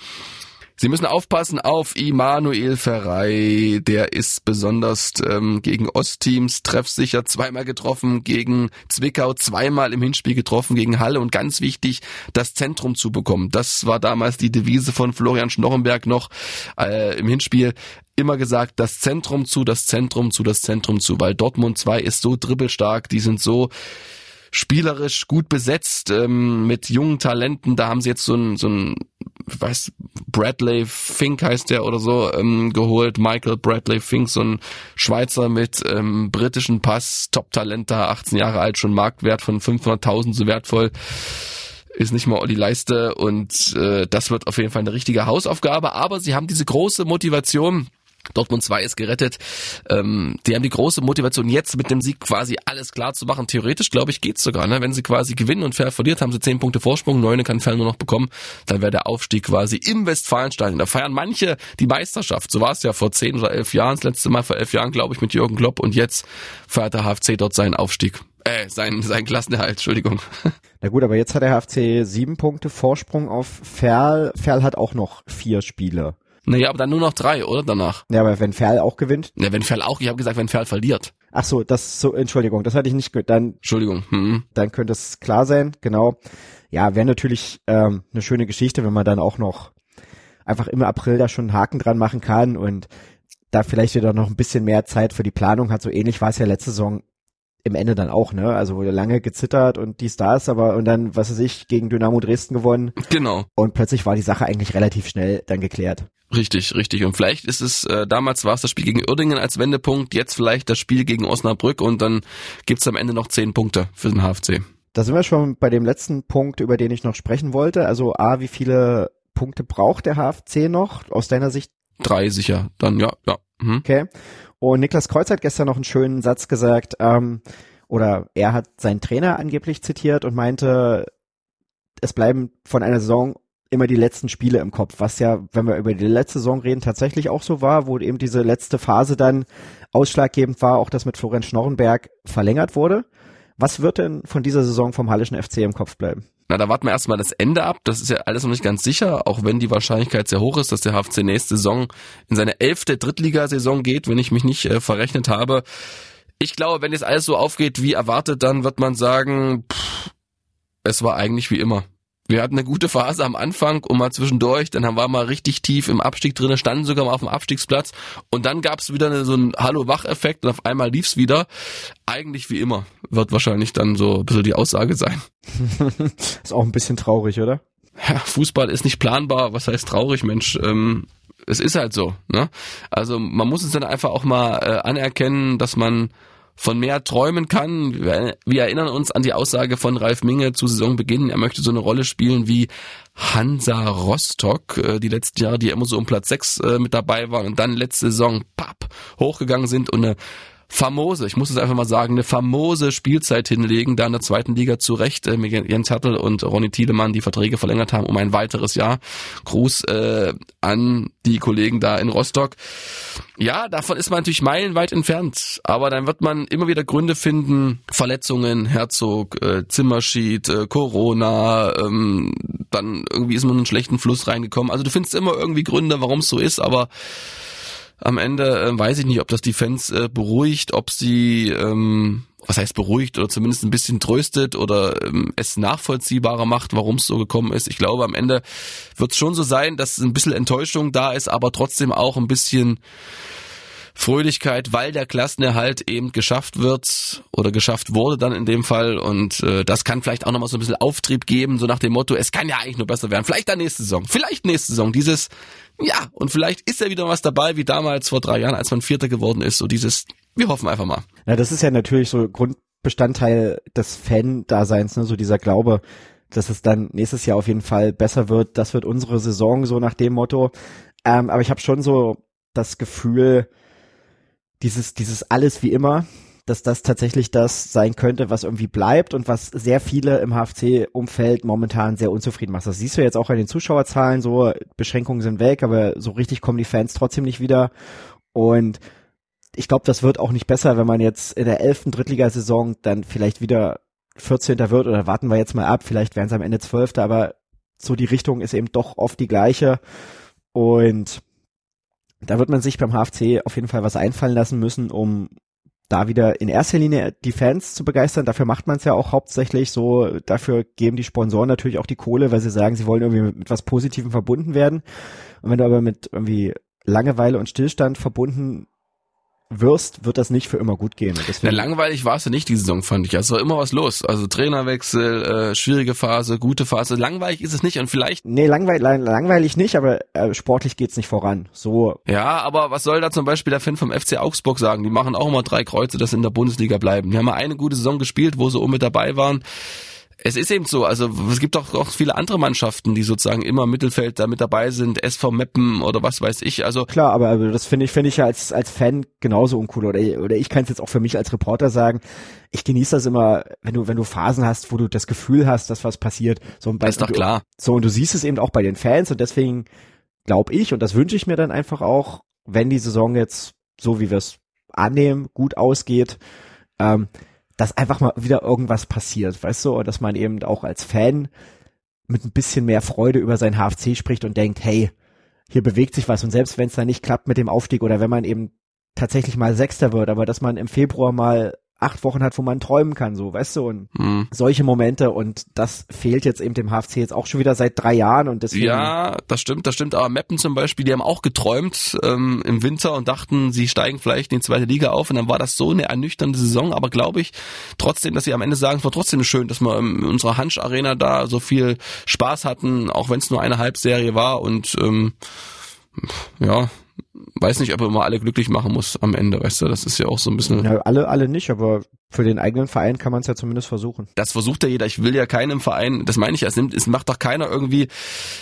Sie müssen aufpassen auf Immanuel Ferrei. Der ist besonders ähm, gegen Ostteams treffsicher zweimal getroffen, gegen Zwickau zweimal im Hinspiel getroffen, gegen Halle und ganz wichtig, das Zentrum zu bekommen. Das war damals die Devise von Florian Schnorrenberg noch äh, im Hinspiel immer gesagt, das Zentrum zu, das Zentrum zu, das Zentrum zu, weil Dortmund 2 ist so dribbelstark, die sind so spielerisch gut besetzt ähm, mit jungen Talenten. Da haben sie jetzt so ein, so ein ich weiß, Bradley Fink heißt der oder so, ähm, geholt. Michael Bradley Fink, so ein Schweizer mit ähm, britischen Pass, Top-Talent da, 18 Jahre alt, schon Marktwert von 500.000, so wertvoll ist nicht mal Olli Leiste und äh, das wird auf jeden Fall eine richtige Hausaufgabe, aber sie haben diese große Motivation, Dortmund 2 ist gerettet. Ähm, die haben die große Motivation, jetzt mit dem Sieg quasi alles klar zu machen. Theoretisch, glaube ich, geht's sogar. Ne? Wenn sie quasi gewinnen und Fair verliert, haben sie zehn Punkte Vorsprung, neune kann Fair nur noch bekommen. Dann wäre der Aufstieg quasi im Westfalenstadion. Da feiern manche die Meisterschaft. So war es ja vor zehn oder elf Jahren, das letzte Mal vor elf Jahren, glaube ich, mit Jürgen Klopp. Und jetzt feiert der HFC dort seinen Aufstieg. Äh, sein, sein Klassenerhalt, Entschuldigung. Na gut, aber jetzt hat der HFC sieben Punkte Vorsprung auf Ferl. Ferl hat auch noch vier Spiele. Naja, aber dann nur noch drei, oder danach? Ja, aber wenn Ferl auch gewinnt? Ja, wenn Ferl auch, ich habe gesagt, wenn Ferl verliert. Ach so, das so, Entschuldigung, das hatte ich nicht gehört. Dann, Entschuldigung. Hm. dann könnte es klar sein, genau. Ja, wäre natürlich ähm, eine schöne Geschichte, wenn man dann auch noch einfach im April da schon einen Haken dran machen kann und da vielleicht wieder noch ein bisschen mehr Zeit für die Planung hat. So ähnlich war es ja letzte Saison im Ende dann auch, ne? Also wurde lange gezittert und die Stars, aber und dann, was weiß ich, gegen Dynamo Dresden gewonnen. Genau. Und plötzlich war die Sache eigentlich relativ schnell dann geklärt. Richtig, richtig. Und vielleicht ist es, äh, damals war es das Spiel gegen Uerdingen als Wendepunkt, jetzt vielleicht das Spiel gegen Osnabrück und dann gibt's am Ende noch zehn Punkte für den HFC. Da sind wir schon bei dem letzten Punkt, über den ich noch sprechen wollte. Also A, wie viele Punkte braucht der HFC noch aus deiner Sicht? Drei sicher, dann ja, ja. Hm. Okay. Und Niklas Kreuz hat gestern noch einen schönen Satz gesagt, ähm, oder er hat seinen Trainer angeblich zitiert und meinte, es bleiben von einer Saison immer die letzten Spiele im Kopf, was ja, wenn wir über die letzte Saison reden, tatsächlich auch so war, wo eben diese letzte Phase dann ausschlaggebend war, auch das mit Florian Schnorrenberg verlängert wurde. Was wird denn von dieser Saison vom Hallischen FC im Kopf bleiben? Na, da warten wir erstmal das Ende ab. Das ist ja alles noch nicht ganz sicher, auch wenn die Wahrscheinlichkeit sehr hoch ist, dass der HFC nächste Saison in seine elfte Drittligasaison geht, wenn ich mich nicht äh, verrechnet habe. Ich glaube, wenn jetzt alles so aufgeht wie erwartet, dann wird man sagen, pff, es war eigentlich wie immer. Wir hatten eine gute Phase am Anfang und mal zwischendurch, dann haben wir mal richtig tief im Abstieg drinne, standen sogar mal auf dem Abstiegsplatz und dann gab es wieder eine, so einen Hallo-Wach-Effekt und auf einmal lief's wieder. Eigentlich wie immer, wird wahrscheinlich dann so ein bisschen die Aussage sein. ist auch ein bisschen traurig, oder? Ja, Fußball ist nicht planbar, was heißt traurig, Mensch? Ähm, es ist halt so. Ne? Also man muss es dann einfach auch mal äh, anerkennen, dass man von mehr träumen kann. Wir, erinnern uns an die Aussage von Ralf Minge zu Saisonbeginn. Er möchte so eine Rolle spielen wie Hansa Rostock, äh, die letzten Jahre, die immer so um Platz 6 äh, mit dabei waren und dann letzte Saison papp, hochgegangen sind und eine famose, ich muss es einfach mal sagen, eine famose Spielzeit hinlegen, da in der zweiten Liga zu Recht äh, mit Jens Hertel und Ronny Thielemann die Verträge verlängert haben um ein weiteres Jahr. Gruß äh, an die Kollegen da in Rostock. Ja, davon ist man natürlich meilenweit entfernt, aber dann wird man immer wieder Gründe finden, Verletzungen, Herzog, äh, Zimmerschied, äh, Corona, ähm, dann irgendwie ist man in einen schlechten Fluss reingekommen. Also du findest immer irgendwie Gründe, warum es so ist, aber am Ende äh, weiß ich nicht, ob das die Fans äh, beruhigt, ob sie, ähm, was heißt beruhigt oder zumindest ein bisschen tröstet oder ähm, es nachvollziehbarer macht, warum es so gekommen ist. Ich glaube, am Ende wird es schon so sein, dass ein bisschen Enttäuschung da ist, aber trotzdem auch ein bisschen Fröhlichkeit, weil der Klassenerhalt eben geschafft wird oder geschafft wurde dann in dem Fall und äh, das kann vielleicht auch nochmal so ein bisschen Auftrieb geben, so nach dem Motto, es kann ja eigentlich nur besser werden. Vielleicht dann nächste Saison, vielleicht nächste Saison. Dieses, ja, und vielleicht ist ja wieder was dabei, wie damals vor drei Jahren, als man Vierter geworden ist. So dieses, wir hoffen einfach mal. Ja, das ist ja natürlich so Grundbestandteil des Fan-Daseins, ne? so dieser Glaube, dass es dann nächstes Jahr auf jeden Fall besser wird. Das wird unsere Saison, so nach dem Motto. Ähm, aber ich habe schon so das Gefühl, dieses, dieses alles wie immer, dass das tatsächlich das sein könnte, was irgendwie bleibt und was sehr viele im HFC-Umfeld momentan sehr unzufrieden macht. Das siehst du jetzt auch an den Zuschauerzahlen, so Beschränkungen sind weg, aber so richtig kommen die Fans trotzdem nicht wieder. Und ich glaube, das wird auch nicht besser, wenn man jetzt in der elften Drittligasaison dann vielleicht wieder 14. wird oder warten wir jetzt mal ab, vielleicht werden es am Ende 12. Aber so die Richtung ist eben doch oft die gleiche. Und da wird man sich beim HFC auf jeden Fall was einfallen lassen müssen, um da wieder in erster Linie die Fans zu begeistern. Dafür macht man es ja auch hauptsächlich so. Dafür geben die Sponsoren natürlich auch die Kohle, weil sie sagen, sie wollen irgendwie mit, was Positivem verbunden werden. Und wenn du aber mit irgendwie Langeweile und Stillstand verbunden wirst, wird das nicht für immer gut gehen. Na, langweilig war es ja nicht die Saison, fand ich. Es war immer was los. Also Trainerwechsel, äh, schwierige Phase, gute Phase. Langweilig ist es nicht und vielleicht. Nee, langweil, langweilig nicht, aber äh, sportlich geht's nicht voran. So. Ja, aber was soll da zum Beispiel der Fan vom FC Augsburg sagen? Die machen auch immer drei Kreuze, dass sie in der Bundesliga bleiben. Die haben mal eine gute Saison gespielt, wo sie oben mit dabei waren es ist eben so, also es gibt auch, auch viele andere Mannschaften, die sozusagen immer im Mittelfeld da mit dabei sind, SV Meppen oder was weiß ich. Also klar, aber das finde ich finde ich ja als als Fan genauso uncool oder oder ich kann es jetzt auch für mich als Reporter sagen. Ich genieße das immer, wenn du wenn du Phasen hast, wo du das Gefühl hast, dass was passiert. So bei, ist doch klar. So und du siehst es eben auch bei den Fans und deswegen glaube ich und das wünsche ich mir dann einfach auch, wenn die Saison jetzt so wie wir es annehmen gut ausgeht. Ähm, dass einfach mal wieder irgendwas passiert, weißt du, und dass man eben auch als Fan mit ein bisschen mehr Freude über sein HFC spricht und denkt, hey, hier bewegt sich was. Und selbst wenn es dann nicht klappt mit dem Aufstieg oder wenn man eben tatsächlich mal Sechster wird, aber dass man im Februar mal acht Wochen hat, wo man träumen kann, so, weißt du, und mhm. solche Momente und das fehlt jetzt eben dem HFC jetzt auch schon wieder seit drei Jahren und deswegen. Ja, das stimmt, das stimmt, aber Meppen zum Beispiel, die haben auch geträumt ähm, im Winter und dachten, sie steigen vielleicht in die zweite Liga auf und dann war das so eine ernüchternde Saison, aber glaube ich trotzdem, dass sie am Ende sagen, es war trotzdem schön, dass wir in unserer Hansch Arena da so viel Spaß hatten, auch wenn es nur eine Halbserie war und ähm, ja, weiß nicht, ob er immer alle glücklich machen muss am Ende, weißt du, das ist ja auch so ein bisschen. Ja, alle, alle nicht, aber für den eigenen Verein kann man es ja zumindest versuchen. Das versucht ja jeder. Ich will ja keinem Verein, das meine ich, es, nimmt, es macht doch keiner irgendwie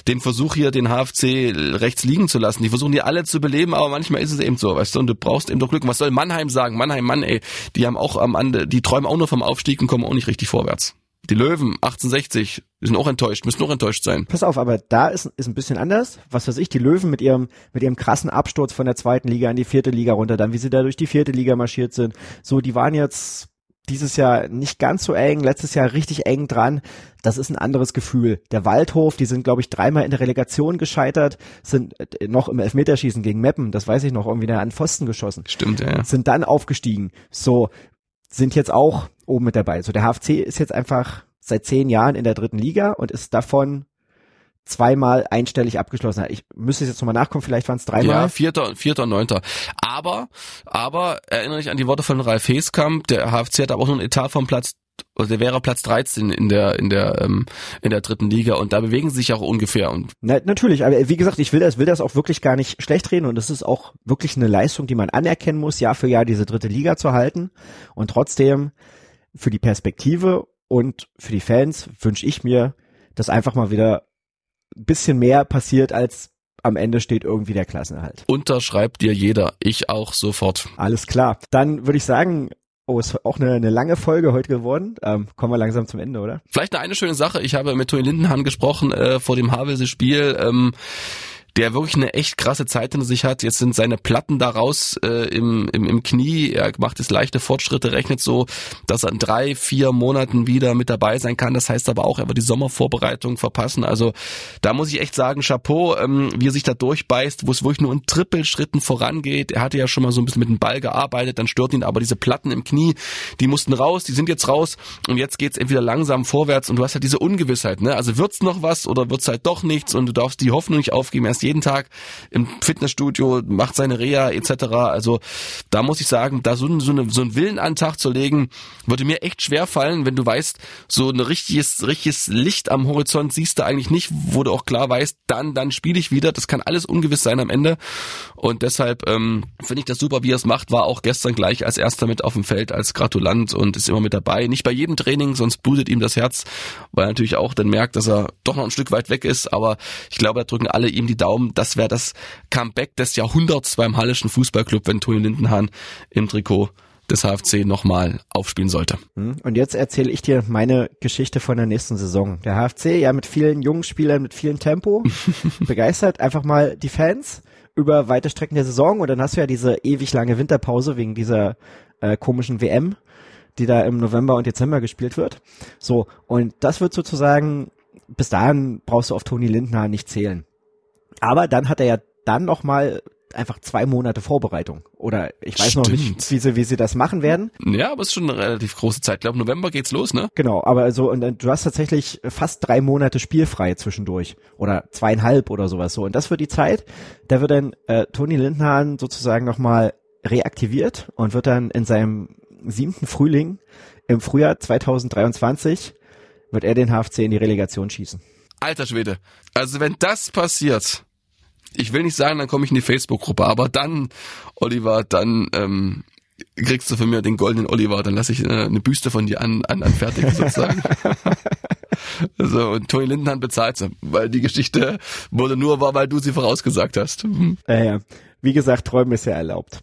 den Versuch hier, den HFC rechts liegen zu lassen. Die versuchen die alle zu beleben, aber manchmal ist es eben so, weißt du, und du brauchst eben doch Glück. Was soll Mannheim sagen? Mannheim, Mann, ey, die haben auch am Ende, die träumen auch nur vom Aufstieg und kommen auch nicht richtig vorwärts. Die Löwen 1860 sind auch enttäuscht, müssen auch enttäuscht sein. Pass auf, aber da ist, ist ein bisschen anders. Was weiß ich, die Löwen mit ihrem, mit ihrem krassen Absturz von der zweiten Liga in die vierte Liga runter, dann wie sie da durch die vierte Liga marschiert sind. So, die waren jetzt dieses Jahr nicht ganz so eng, letztes Jahr richtig eng dran. Das ist ein anderes Gefühl. Der Waldhof, die sind, glaube ich, dreimal in der Relegation gescheitert, sind äh, noch im Elfmeterschießen gegen Meppen, das weiß ich noch, irgendwie an Pfosten geschossen. Stimmt, ja. Sind dann aufgestiegen. So, sind jetzt auch oben mit dabei. So, der HFC ist jetzt einfach seit zehn Jahren in der dritten Liga und ist davon zweimal einstellig abgeschlossen. Ich müsste jetzt nochmal nachkommen, vielleicht waren es dreimal. Ja, vierter, vierter, neunter. Aber, aber erinnere dich an die Worte von Ralf Heeskamp, der HFC hat aber auch nur einen Etat vom Platz also der wäre Platz 13 in der in der ähm, in der dritten Liga und da bewegen sie sich auch ungefähr und Na, natürlich, aber wie gesagt, ich will das will das auch wirklich gar nicht schlecht reden und es ist auch wirklich eine Leistung, die man anerkennen muss, Jahr für Jahr diese dritte Liga zu halten und trotzdem für die Perspektive und für die Fans wünsche ich mir, dass einfach mal wieder ein bisschen mehr passiert, als am Ende steht irgendwie der Klassenerhalt. Unterschreibt dir jeder, ich auch sofort. Alles klar. Dann würde ich sagen, oh, ist auch eine, eine lange Folge heute geworden. Ähm, kommen wir langsam zum Ende, oder? Vielleicht eine, eine schöne Sache. Ich habe mit Toni Lindenhahn gesprochen äh, vor dem Havelse-Spiel. Ähm, der wirklich eine echt krasse Zeit hinter sich hat. Jetzt sind seine Platten daraus äh, im, im, im Knie. Er macht jetzt leichte Fortschritte, rechnet so, dass er in drei, vier Monaten wieder mit dabei sein kann. Das heißt aber auch, er wird die Sommervorbereitung verpassen. Also da muss ich echt sagen, Chapeau, ähm, wie er sich da durchbeißt, wo es wirklich nur in Trippelschritten vorangeht. Er hatte ja schon mal so ein bisschen mit dem Ball gearbeitet, dann stört ihn aber diese Platten im Knie, die mussten raus, die sind jetzt raus und jetzt geht's entweder langsam vorwärts und du hast halt diese Ungewissheit. Ne? Also wird's noch was oder wird's halt doch nichts und du darfst die Hoffnung nicht aufgeben. Er ist jeden Tag im Fitnessstudio, macht seine Reha etc. Also da muss ich sagen, da so, so, eine, so einen Willen an den Tag zu legen, würde mir echt schwer fallen, wenn du weißt, so ein richtiges, richtiges Licht am Horizont siehst du eigentlich nicht, wo du auch klar weißt, dann, dann spiele ich wieder. Das kann alles ungewiss sein am Ende. Und deshalb ähm, finde ich das super, wie er es macht. War auch gestern gleich als erster mit auf dem Feld als Gratulant und ist immer mit dabei. Nicht bei jedem Training, sonst blutet ihm das Herz, weil er natürlich auch dann merkt, dass er doch noch ein Stück weit weg ist. Aber ich glaube, da drücken alle ihm die Daumen Daumen, das wäre das Comeback des Jahrhunderts beim Hallischen Fußballclub, wenn Toni Lindenhahn im Trikot des HFC nochmal aufspielen sollte. Hm, und jetzt erzähle ich dir meine Geschichte von der nächsten Saison. Der HFC, ja mit vielen jungen Spielern, mit viel Tempo, begeistert einfach mal die Fans über weite Strecken der Saison und dann hast du ja diese ewig lange Winterpause wegen dieser äh, komischen WM, die da im November und Dezember gespielt wird. So, und das wird sozusagen, bis dahin brauchst du auf Toni Lindner nicht zählen. Aber dann hat er ja dann noch mal einfach zwei Monate Vorbereitung. Oder ich weiß Stimmt. noch nicht, wie sie, wie sie das machen werden. Ja, aber es ist schon eine relativ große Zeit. Ich glaube, November geht's los, ne? Genau, aber also, und du hast tatsächlich fast drei Monate spielfrei zwischendurch. Oder zweieinhalb oder sowas so. Und das wird die Zeit, da wird dann äh, Toni Lindner sozusagen nochmal reaktiviert und wird dann in seinem siebten Frühling im Frühjahr 2023 wird er den HFC in die Relegation schießen. Alter Schwede. Also wenn das passiert, ich will nicht sagen, dann komme ich in die Facebook-Gruppe, aber dann, Oliver, dann ähm, kriegst du von mir den goldenen Oliver, dann lasse ich äh, eine Büste von dir an, an, anfertigen sozusagen. also, und Toni Lindenhand bezahlt sie, weil die Geschichte wurde nur wahr, weil du sie vorausgesagt hast. Mhm. Äh, ja. Wie gesagt, Träumen ist ja erlaubt.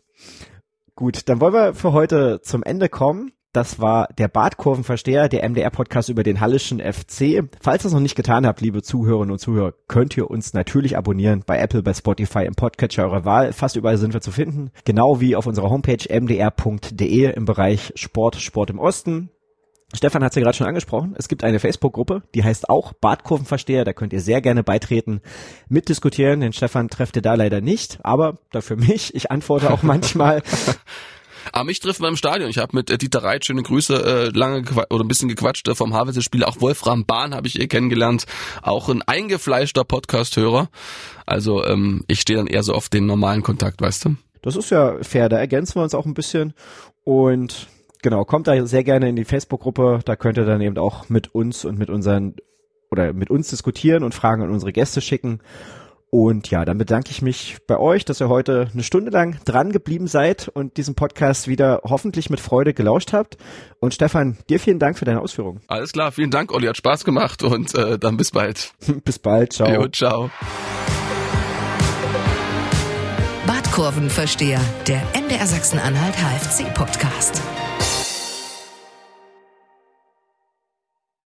Gut, dann wollen wir für heute zum Ende kommen. Das war der Bartkurvenversteher, der MDR-Podcast über den Hallischen FC. Falls ihr es noch nicht getan habt, liebe Zuhörerinnen und Zuhörer, könnt ihr uns natürlich abonnieren bei Apple, bei Spotify, im Podcatcher eurer Wahl. Fast überall sind wir zu finden. Genau wie auf unserer Homepage mdr.de im Bereich Sport, Sport im Osten. Stefan hat es ja gerade schon angesprochen. Es gibt eine Facebook-Gruppe, die heißt auch Bartkurvenversteher. Da könnt ihr sehr gerne beitreten, mitdiskutieren. Den Stefan trefft ihr da leider nicht, aber dafür mich. Ich antworte auch manchmal. Aber mich trifft man im Stadion. Ich habe mit äh, Dieter Reit schöne Grüße äh, lange oder ein bisschen gequatscht äh, vom Havelse-Spiel. Auch Wolfram Bahn habe ich eh kennengelernt. Auch ein eingefleischter Podcast-Hörer. Also ähm, ich stehe dann eher so auf den normalen Kontakt, weißt du? Das ist ja fair. Da ergänzen wir uns auch ein bisschen. Und genau, kommt da sehr gerne in die Facebook-Gruppe. Da könnt ihr dann eben auch mit uns und mit unseren oder mit uns diskutieren und Fragen an unsere Gäste schicken. Und ja, dann bedanke ich mich bei euch, dass ihr heute eine Stunde lang dran geblieben seid und diesen Podcast wieder hoffentlich mit Freude gelauscht habt. Und Stefan, dir vielen Dank für deine Ausführungen. Alles klar, vielen Dank, Olli, hat Spaß gemacht und äh, dann bis bald. bis bald, ciao. Jo, ciao. Badkurvenversteher, der MDR Sachsen-Anhalt HFC Podcast.